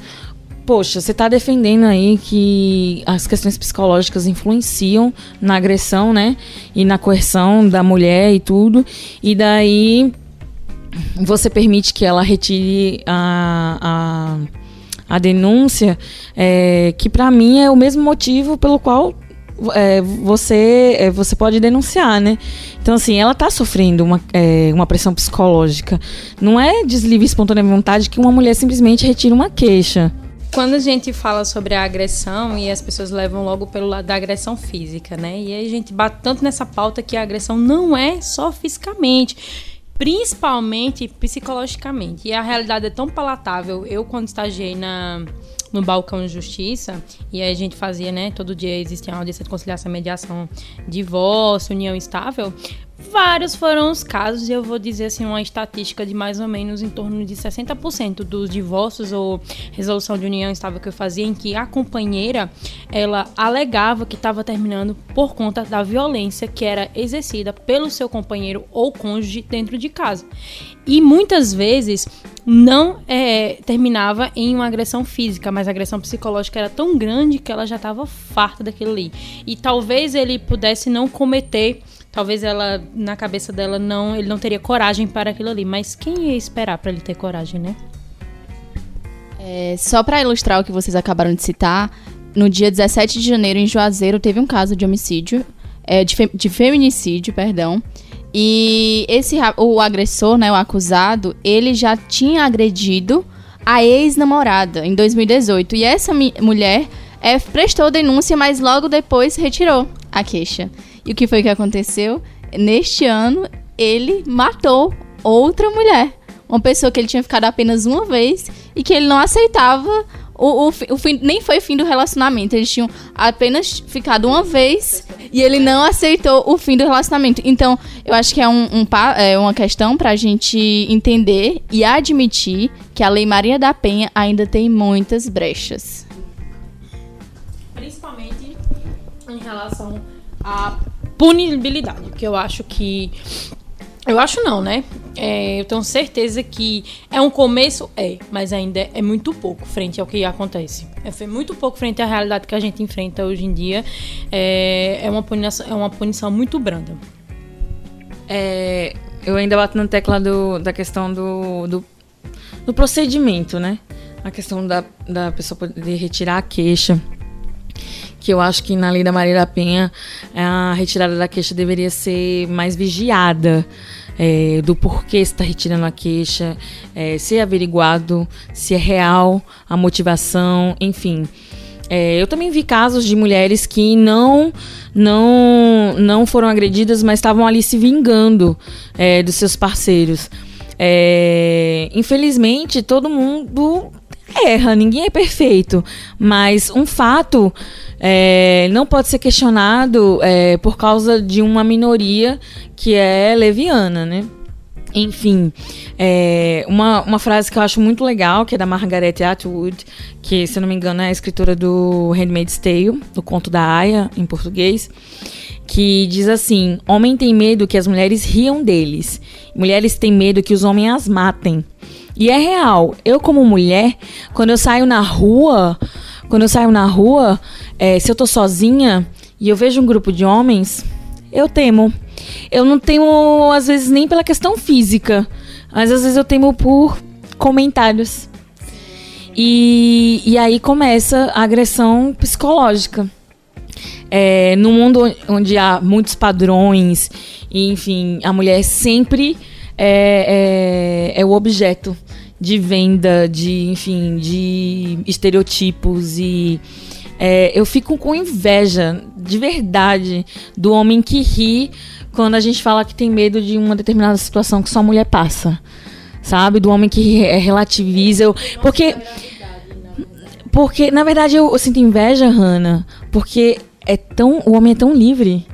Poxa, você está defendendo aí que as questões psicológicas influenciam na agressão, né? E na coerção da mulher e tudo. E daí você permite que ela retire a, a, a denúncia, é, que para mim é o mesmo motivo pelo qual é, você, é, você pode denunciar, né? Então, assim, ela está sofrendo uma, é, uma pressão psicológica. Não é deslive espontânea vontade que uma mulher simplesmente retira uma queixa. Quando a gente fala sobre a agressão e as pessoas levam logo pelo lado da agressão física, né? E aí a gente bate tanto nessa pauta que a agressão não é só fisicamente principalmente psicologicamente. E a realidade é tão palatável. Eu, quando estagiei na, no balcão de justiça, e a gente fazia, né? Todo dia existia uma audiência de conciliação, mediação, divórcio, união estável. Vários foram os casos, eu vou dizer assim, uma estatística de mais ou menos em torno de 60% dos divórcios ou resolução de união estável que eu fazia, em que a companheira ela alegava que estava terminando por conta da violência que era exercida pelo seu companheiro ou cônjuge dentro de casa. E muitas vezes não é, terminava em uma agressão física, mas a agressão psicológica era tão grande que ela já estava farta daquilo ali. E talvez ele pudesse não cometer Talvez ela, na cabeça dela, não, ele não teria coragem para aquilo ali. Mas quem ia esperar para ele ter coragem, né? É, só para ilustrar o que vocês acabaram de citar, no dia 17 de janeiro, em Juazeiro, teve um caso de homicídio, é, de, fe de feminicídio, perdão. E esse o agressor, né, o acusado, ele já tinha agredido a ex-namorada em 2018. E essa mulher é, prestou denúncia, mas logo depois retirou a queixa. E o que foi que aconteceu? Neste ano, ele matou outra mulher. Uma pessoa que ele tinha ficado apenas uma vez e que ele não aceitava. O, o, o fim, nem foi fim do relacionamento. Eles tinham apenas ficado uma vez e ele não aceitou o fim do relacionamento. Então, eu acho que é, um, um é uma questão pra gente entender e admitir que a Lei Maria da Penha ainda tem muitas brechas. Principalmente em relação à punibilidade, que eu acho que. Eu acho não, né? É, eu tenho certeza que é um começo, é, mas ainda é muito pouco frente ao que acontece. É muito pouco frente à realidade que a gente enfrenta hoje em dia. É, é, uma, punição, é uma punição muito branda. É, eu ainda bato na tecla do, da questão do, do, do procedimento, né? A questão da, da pessoa poder retirar a queixa que eu acho que na lei da Maria da Penha a retirada da queixa deveria ser mais vigiada. É, do porquê está retirando a queixa, é, se é averiguado, se é real a motivação, enfim. É, eu também vi casos de mulheres que não não não foram agredidas, mas estavam ali se vingando é, dos seus parceiros. É, infelizmente, todo mundo erra, ninguém é perfeito, mas um fato é, não pode ser questionado é, por causa de uma minoria que é leviana, né? Enfim, é, uma, uma frase que eu acho muito legal, que é da Margaret Atwood, que, se não me engano, é a escritora do Handmaid's Tale, do conto da Aya, em português, que diz assim: Homem tem medo que as mulheres riam deles, mulheres têm medo que os homens as matem. E é real. Eu, como mulher, quando eu saio na rua, quando eu saio na rua, é, se eu tô sozinha e eu vejo um grupo de homens, eu temo. Eu não temo, às vezes, nem pela questão física, mas às vezes eu temo por comentários. E, e aí começa a agressão psicológica. É, no mundo onde há muitos padrões, enfim, a mulher sempre é, é, é o objeto de venda, de, enfim, de estereotipos e é, eu fico com inveja, de verdade, do homem que ri quando a gente fala que tem medo de uma determinada situação que só a mulher passa. Sabe? Do homem que relativiza. Eu, porque. Porque, na verdade, eu, eu sinto inveja, Hannah, porque é tão, o homem é tão livre.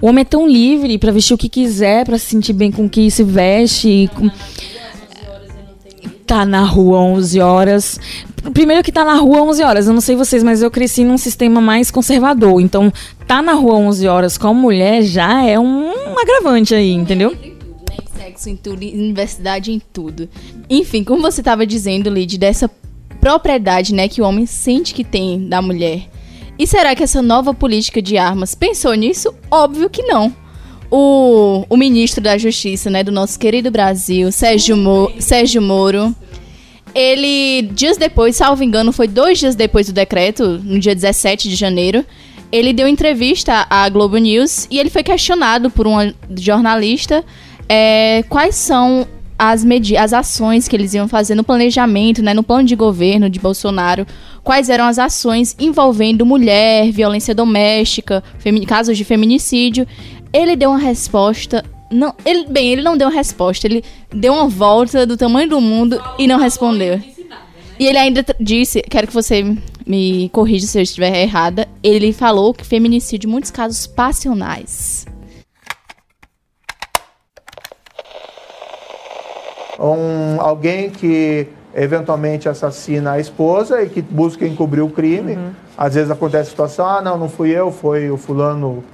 O homem é tão livre para vestir o que quiser, para se sentir bem com o que se veste. Com tá na rua 11 horas. Primeiro que tá na rua 11 horas, eu não sei vocês, mas eu cresci num sistema mais conservador. Então, tá na rua 11 horas com mulher já é um agravante aí, entendeu? Sexo em tudo, universidade em tudo. Enfim, como você estava dizendo, Lid, dessa propriedade, né, que o homem sente que tem da mulher. E será que essa nova política de armas pensou nisso? Óbvio que não. O, o ministro da Justiça, né, do nosso querido Brasil, Sérgio, Mo, Sérgio Moro, ele, dias depois, salvo engano, foi dois dias depois do decreto, no dia 17 de janeiro, ele deu entrevista à Globo News e ele foi questionado por uma jornalista é, quais são as, as ações que eles iam fazer no planejamento, né, no plano de governo de Bolsonaro, quais eram as ações envolvendo mulher, violência doméstica, casos de feminicídio. Ele deu uma resposta. Não, ele, bem, ele não deu uma resposta, ele deu uma volta do tamanho do mundo e não respondeu. E ele ainda disse, quero que você me corrija se eu estiver errada, ele falou que feminicídio, em muitos casos passionais. um, alguém que eventualmente assassina a esposa e que busca encobrir o crime. Uhum. Às vezes acontece a situação, ah, não, não fui eu, foi o fulano.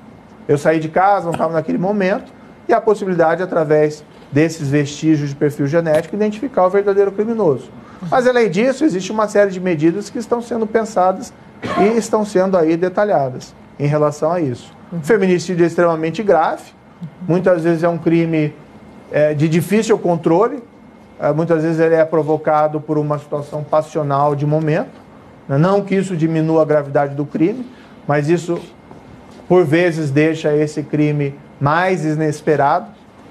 Eu saí de casa, não estava naquele momento. E a possibilidade, através desses vestígios de perfil genético, identificar o verdadeiro criminoso. Mas, além disso, existe uma série de medidas que estão sendo pensadas e estão sendo aí detalhadas em relação a isso. Uhum. Feminicídio é extremamente grave, muitas vezes é um crime é, de difícil controle, é, muitas vezes ele é provocado por uma situação passional de momento. Né? Não que isso diminua a gravidade do crime, mas isso, por vezes, deixa esse crime mais inesperado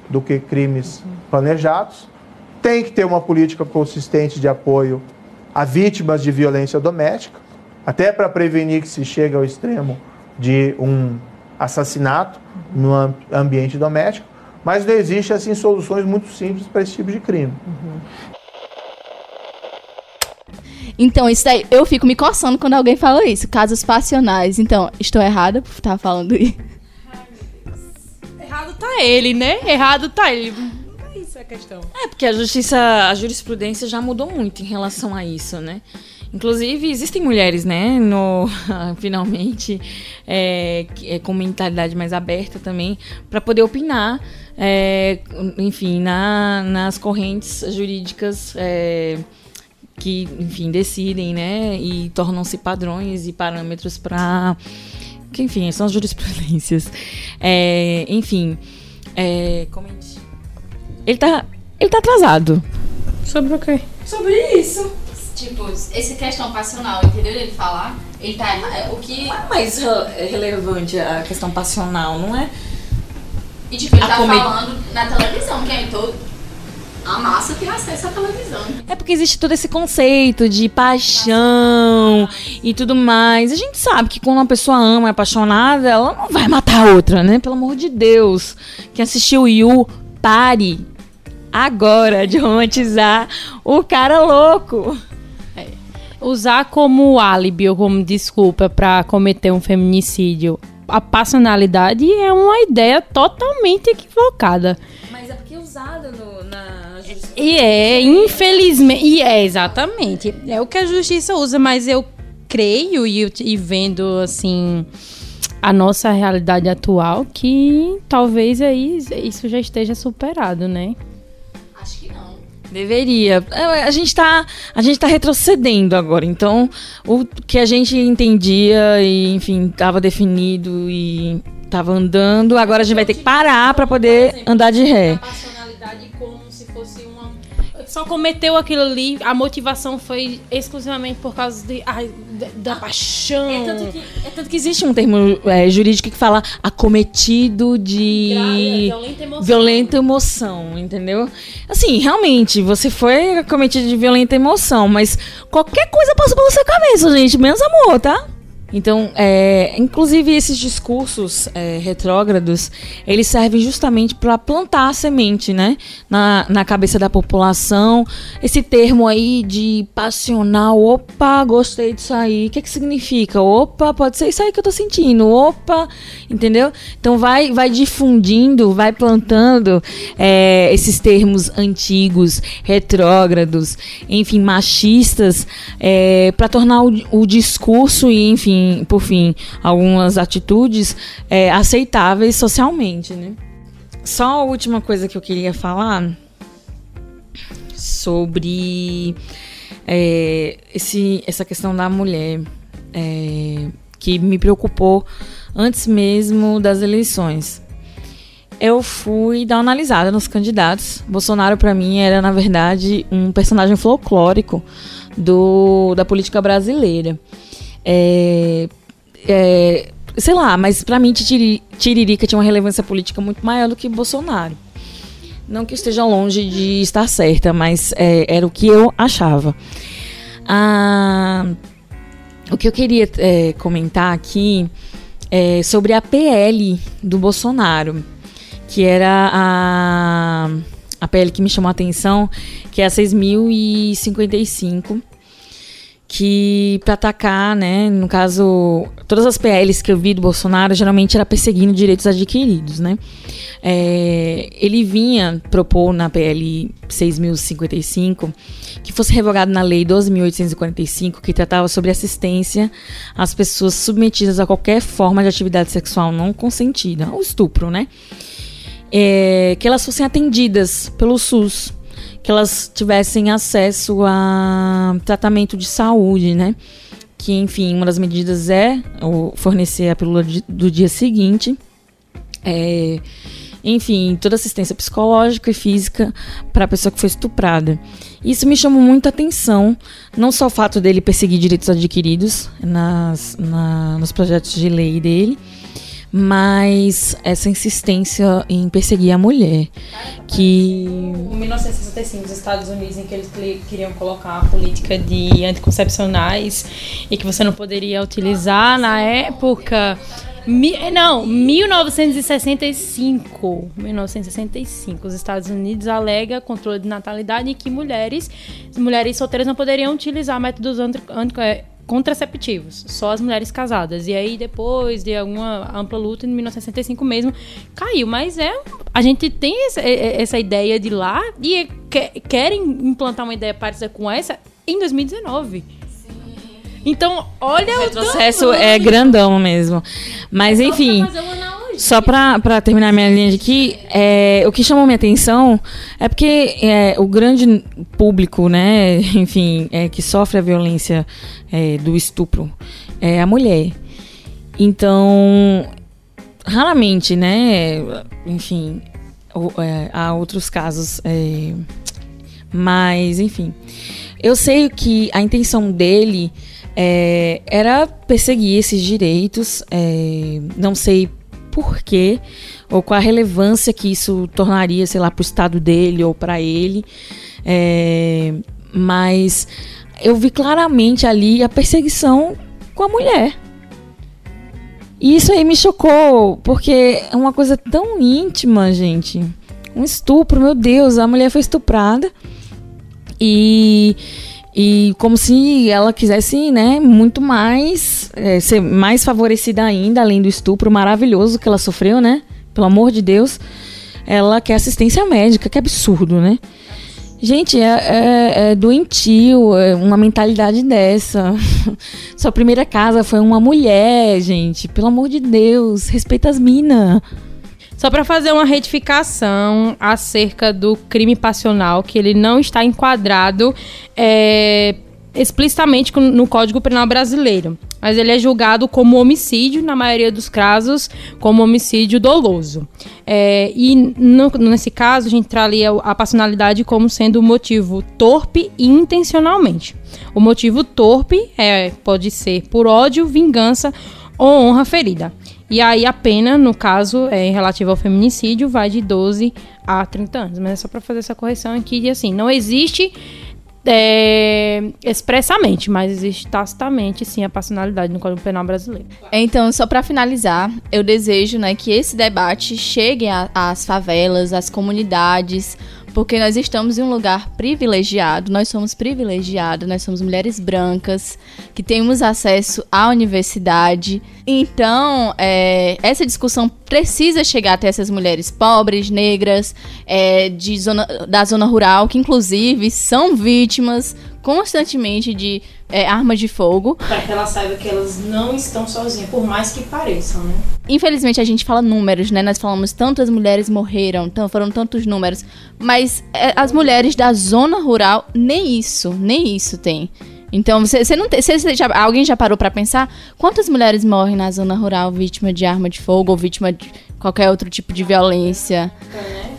do que crimes planejados. Tem que ter uma política consistente de apoio a vítimas de violência doméstica, até para prevenir que se chegue ao extremo de um assassinato no ambiente doméstico. Mas não existe assim soluções muito simples para esse tipo de crime. Uhum. Então, isso daí, eu fico me coçando quando alguém fala isso, casos passionais. Então, estou errada por estar falando isso. Errado tá ele, né? Errado tá ele. Isso é a questão. É, porque a justiça, a jurisprudência já mudou muito em relação a isso, né? Inclusive, existem mulheres, né, no, finalmente, é, é, com mentalidade mais aberta também, para poder opinar, é, enfim, na, nas correntes jurídicas é, que, enfim, decidem, né, e tornam-se padrões e parâmetros para. Que, enfim, são as jurisprudências. É, enfim, é, comente. Ele tá, ele tá atrasado. Sobre o quê? Sobre isso. Tipo, essa questão passional, entendeu? Ele falar, ele tá é, o que. Não é mais relevante a questão passional, não é? E tipo, ele a tá comed... falando na televisão, que é todo. A massa tem acesso à televisão. É porque existe todo esse conceito de paixão e tudo mais. A gente sabe que quando uma pessoa ama, é apaixonada, ela não vai matar a outra, né? Pelo amor de Deus. Quem assistiu Yu, pare agora de romantizar o cara louco usar como álibi ou como desculpa para cometer um feminicídio a passionalidade é uma ideia totalmente equivocada. Mas é porque é usada no. E é, infelizmente. E é, exatamente. É o que a justiça usa, mas eu creio e, e vendo assim a nossa realidade atual que talvez aí isso já esteja superado, né? Acho que não. Deveria. É, a gente tá, a gente tá retrocedendo agora. Então, o que a gente entendia e, enfim, estava definido e estava andando, agora a gente vai ter que parar para poder andar de ré só cometeu aquilo ali, a motivação foi exclusivamente por causa de, ai, da, da paixão. É tanto, que, é tanto que existe um termo é, jurídico que fala acometido de violenta emoção. violenta emoção, entendeu? Assim, realmente, você foi acometido de violenta emoção, mas qualquer coisa passa pela sua cabeça, gente, menos amor, tá? Então, é, inclusive esses discursos é, retrógrados, eles servem justamente para plantar a semente, né, na, na cabeça da população. Esse termo aí de passional, opa, gostei disso aí. O que que significa? Opa, pode ser isso aí que eu tô sentindo. Opa, entendeu? Então vai, vai difundindo, vai plantando é, esses termos antigos, retrógrados, enfim, machistas, é, para tornar o, o discurso e, enfim por fim, algumas atitudes é, aceitáveis socialmente, né? Só a última coisa que eu queria falar sobre é, esse, essa questão da mulher é, que me preocupou antes mesmo das eleições. Eu fui dar uma analisada nos candidatos. Bolsonaro, para mim, era, na verdade, um personagem folclórico do, da política brasileira. É, é, sei lá, mas para mim, Tiririca tinha uma relevância política muito maior do que Bolsonaro. Não que esteja longe de estar certa, mas é, era o que eu achava. Ah, o que eu queria é, comentar aqui é sobre a PL do Bolsonaro, que era a, a PL que me chamou a atenção, que é a 6.055 que para atacar, né, no caso, todas as PLs que eu vi do Bolsonaro geralmente era perseguindo direitos adquiridos, né? É, ele vinha propor na PL 6055 que fosse revogado na lei 12.845 que tratava sobre assistência às pessoas submetidas a qualquer forma de atividade sexual não consentida, o estupro, né? É, que elas fossem atendidas pelo SUS que elas tivessem acesso a tratamento de saúde, né? Que, enfim, uma das medidas é fornecer a pílula do dia seguinte. É, enfim, toda assistência psicológica e física para a pessoa que foi estuprada. Isso me chamou muita atenção, não só o fato dele perseguir direitos adquiridos nas, na, nos projetos de lei dele, mas essa insistência em perseguir a mulher, que... Em 1965, os Estados Unidos, em que eles queriam colocar a política de anticoncepcionais e que você não poderia utilizar na época... Mi, não, 1965. 1965. Os Estados Unidos alega controle de natalidade e que mulheres, mulheres solteiras não poderiam utilizar métodos anti, anti, contraceptivos, só as mulheres casadas. E aí, depois de alguma ampla luta, em 1965 mesmo, caiu. Mas é. A gente tem essa, essa ideia de lá e querem implantar uma ideia parecida com essa em 2019. Então, olha o. O processo é grandão mesmo. Mas, é enfim. Só para terminar minha linha de aqui, é, o que chamou minha atenção é porque é, o grande público, né, enfim, é, que sofre a violência é, do estupro é a mulher. Então, raramente, né, enfim, é, há outros casos, é, mas, enfim, eu sei que a intenção dele é, era perseguir esses direitos, não sei por quê ou qual a relevância que isso tornaria, sei lá, para o estado dele ou para ele. É, mas eu vi claramente ali a perseguição com a mulher. E isso aí me chocou, porque é uma coisa tão íntima, gente. Um estupro, meu Deus, a mulher foi estuprada. E e como se ela quisesse, né, muito mais, é, ser mais favorecida ainda, além do estupro maravilhoso que ela sofreu, né? Pelo amor de Deus. Ela quer assistência médica, que absurdo, né? Gente, é, é, é doentio, é uma mentalidade dessa. Sua primeira casa foi uma mulher, gente. Pelo amor de Deus, respeita as minas. Só para fazer uma retificação acerca do crime passional, que ele não está enquadrado é, explicitamente no Código Penal Brasileiro. Mas ele é julgado como homicídio, na maioria dos casos, como homicídio doloso. É, e no, nesse caso, a gente tralia a passionalidade como sendo motivo torpe e intencionalmente. O motivo torpe é, pode ser por ódio, vingança ou honra ferida. E aí a pena, no caso, é, relativo ao feminicídio, vai de 12 a 30 anos. Mas é só para fazer essa correção aqui, de assim, não existe é, expressamente, mas existe tacitamente, sim, a passionalidade no Código Penal brasileiro. Então, só para finalizar, eu desejo né, que esse debate chegue às favelas, às comunidades, porque nós estamos em um lugar privilegiado, nós somos privilegiados, nós somos mulheres brancas, que temos acesso à universidade. Então, é, essa discussão precisa chegar até essas mulheres pobres, negras, é, de zona, da zona rural, que inclusive são vítimas constantemente de é, armas de fogo. Para que ela saiba que elas não estão sozinhas, por mais que pareçam, né? Infelizmente a gente fala números, né? Nós falamos tantas mulheres morreram, foram tantos números, mas é, as mulheres da zona rural nem isso, nem isso tem. Então, você, você não tem. Você, você já, alguém já parou para pensar quantas mulheres morrem na zona rural vítima de arma de fogo ou vítima de qualquer outro tipo de violência?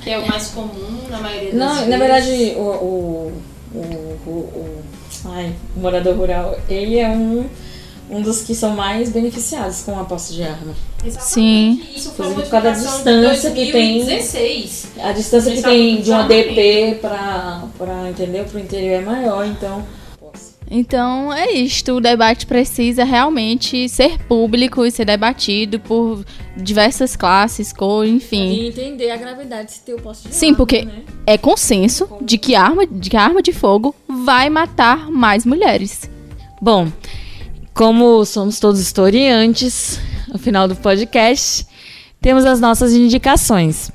Que é o mais comum na maioria das Não, vezes. na verdade, o, o, o, o, o- ai, o morador rural, ele é um, um dos que são mais beneficiados com a posse de arma. Sim. Isso foi por causa da distância que tem- 2016. A distância que tem de uma DP pra, pra entender, pro interior é maior, então. Então é isto. O debate precisa realmente ser público e ser debatido por diversas classes, cor, enfim. E entender a gravidade de ter o posse de Sim, arma, porque né? é consenso de que a arma de, que a arma de fogo vai matar mais mulheres. Bom, como somos todos historiantes, no final do podcast, temos as nossas indicações.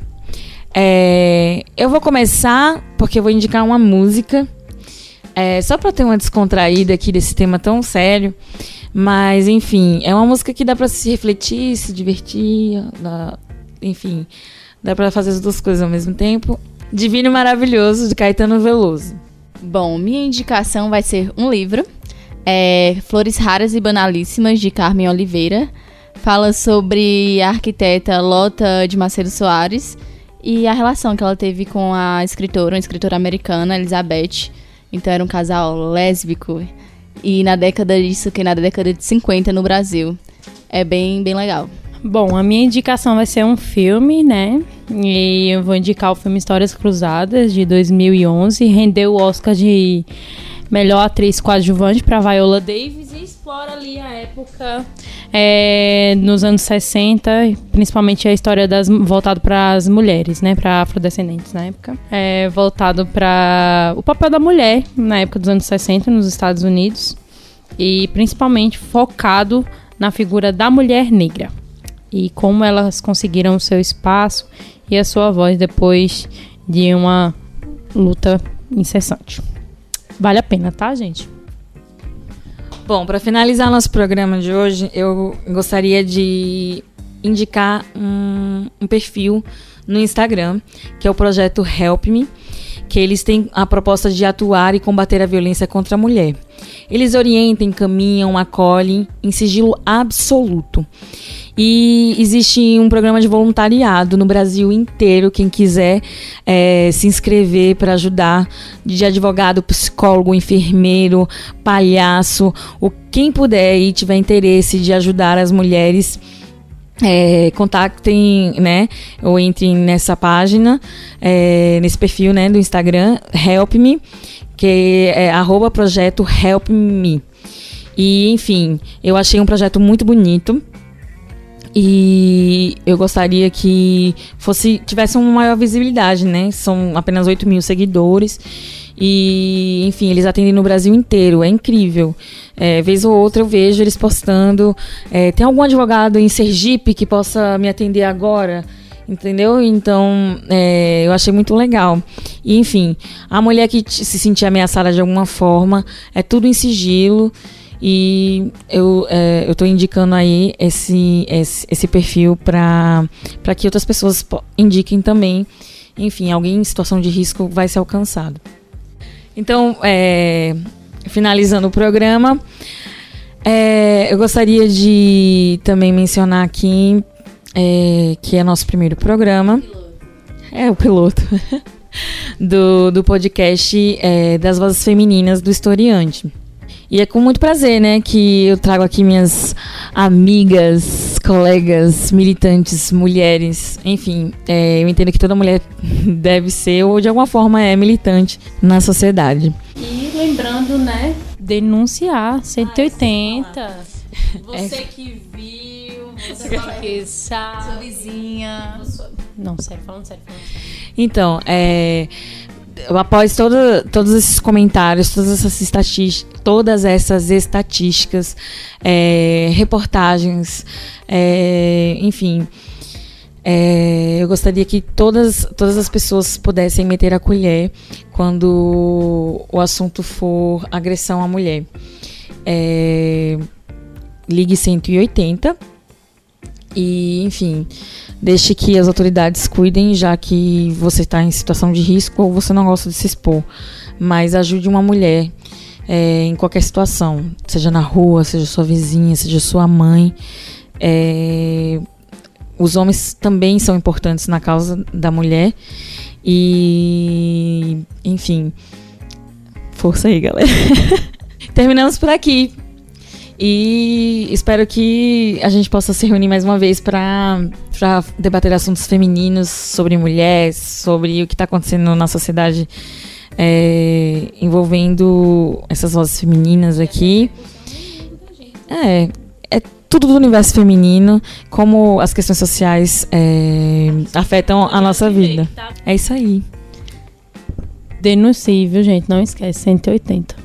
É, eu vou começar porque eu vou indicar uma música, é, só para ter uma descontraída aqui desse tema tão sério. Mas, enfim, é uma música que dá para se refletir, se divertir, dá- enfim, dá para fazer as duas coisas ao mesmo tempo. Divino Maravilhoso, de Caetano Veloso. Bom, minha indicação vai ser um livro, é Flores Raras e Banalíssimas, de Carmen Oliveira. Fala sobre a arquiteta Lota de Macedo Soares e a relação que ela teve com a escritora, uma escritora americana, Elizabeth. Então era um casal lésbico. E na década disso, que na década de 50 no Brasil. É bem, bem legal. Bom, a minha indicação vai ser um filme, né? E eu vou indicar o filme Histórias Cruzadas, de 2011. Rendeu o Oscar de melhor atriz coadjuvante para Viola Davis explora ali a época é, nos anos 60, principalmente a história das voltado para as mulheres, né? Para afrodescendentes na época. É, voltado para o papel da mulher na época dos anos 60 nos Estados Unidos. E principalmente focado na figura da mulher negra e como elas conseguiram o seu espaço e a sua voz depois de uma luta incessante. Vale a pena, tá, gente? Bom, para finalizar nosso programa de hoje, eu gostaria de indicar um, um perfil no Instagram, que é o projeto Help Me, que eles têm a proposta de atuar e combater a violência contra a mulher. Eles orientam, encaminham, acolhem em sigilo absoluto. E existe um programa de voluntariado no Brasil inteiro. Quem quiser eh, se inscrever para ajudar, de advogado, psicólogo, enfermeiro, palhaço, o quem puder e tiver interesse de ajudar as mulheres. É, contactem, né, ou entrem nessa página, é, nesse perfil, né, do Instagram, Help Me, que é arroba projeto Help Me. E, enfim, eu achei um projeto muito bonito. E eu gostaria que fosse tivesse uma maior visibilidade, né? São apenas 8 mil seguidores. E, enfim, eles atendem no Brasil inteiro. É incrível. É, vez ou outra eu vejo eles postando. é, tem algum advogado em Sergipe que possa me atender agora? Entendeu? Então, é, eu achei muito legal. E, enfim, a mulher que se sentir ameaçada de alguma forma, é tudo em sigilo. E eu é, tô indicando aí esse, esse, esse perfil para que outras pessoas indiquem também. Enfim, alguém em situação de risco vai ser alcançado. Então, é, finalizando o programa, é, eu gostaria de também mencionar aqui é, que é nosso primeiro programa. É, o piloto. do, do podcast é, das vozes femininas do historiante. E é com muito prazer, né, que eu trago aqui minhas amigas, colegas, militantes, mulheres, enfim, é, eu entendo que toda mulher deve ser ou de alguma forma é militante na sociedade. E lembrando, né, denunciar 180. Você que viu, você que sabe. vizinha. Não, sério, falando sério. Falando sério. Então, é, após toda, todos esses comentários, todas essas, estatis- todas essas estatísticas, é, reportagens, é, enfim, É, eu gostaria que todas, todas as pessoas pudessem meter a colher quando o assunto for agressão à mulher. É, ligue 180 e, enfim, deixe que as autoridades cuidem, já que você está em situação de risco ou você não gosta de se expor. Mas ajude uma mulher é, em qualquer situação, seja na rua, seja sua vizinha, seja sua mãe. É, os homens também são importantes na causa da mulher. E, enfim, força aí, galera. Terminamos por aqui. E espero que a gente possa se reunir mais uma vez para debater assuntos femininos, sobre mulheres, sobre o que está acontecendo na sociedade é, envolvendo essas vozes femininas aqui. É, é tudo do universo feminino, como as questões sociais é, afetam a nossa vida. É isso aí. Denuncie, viu, gente? Não esquece, 180.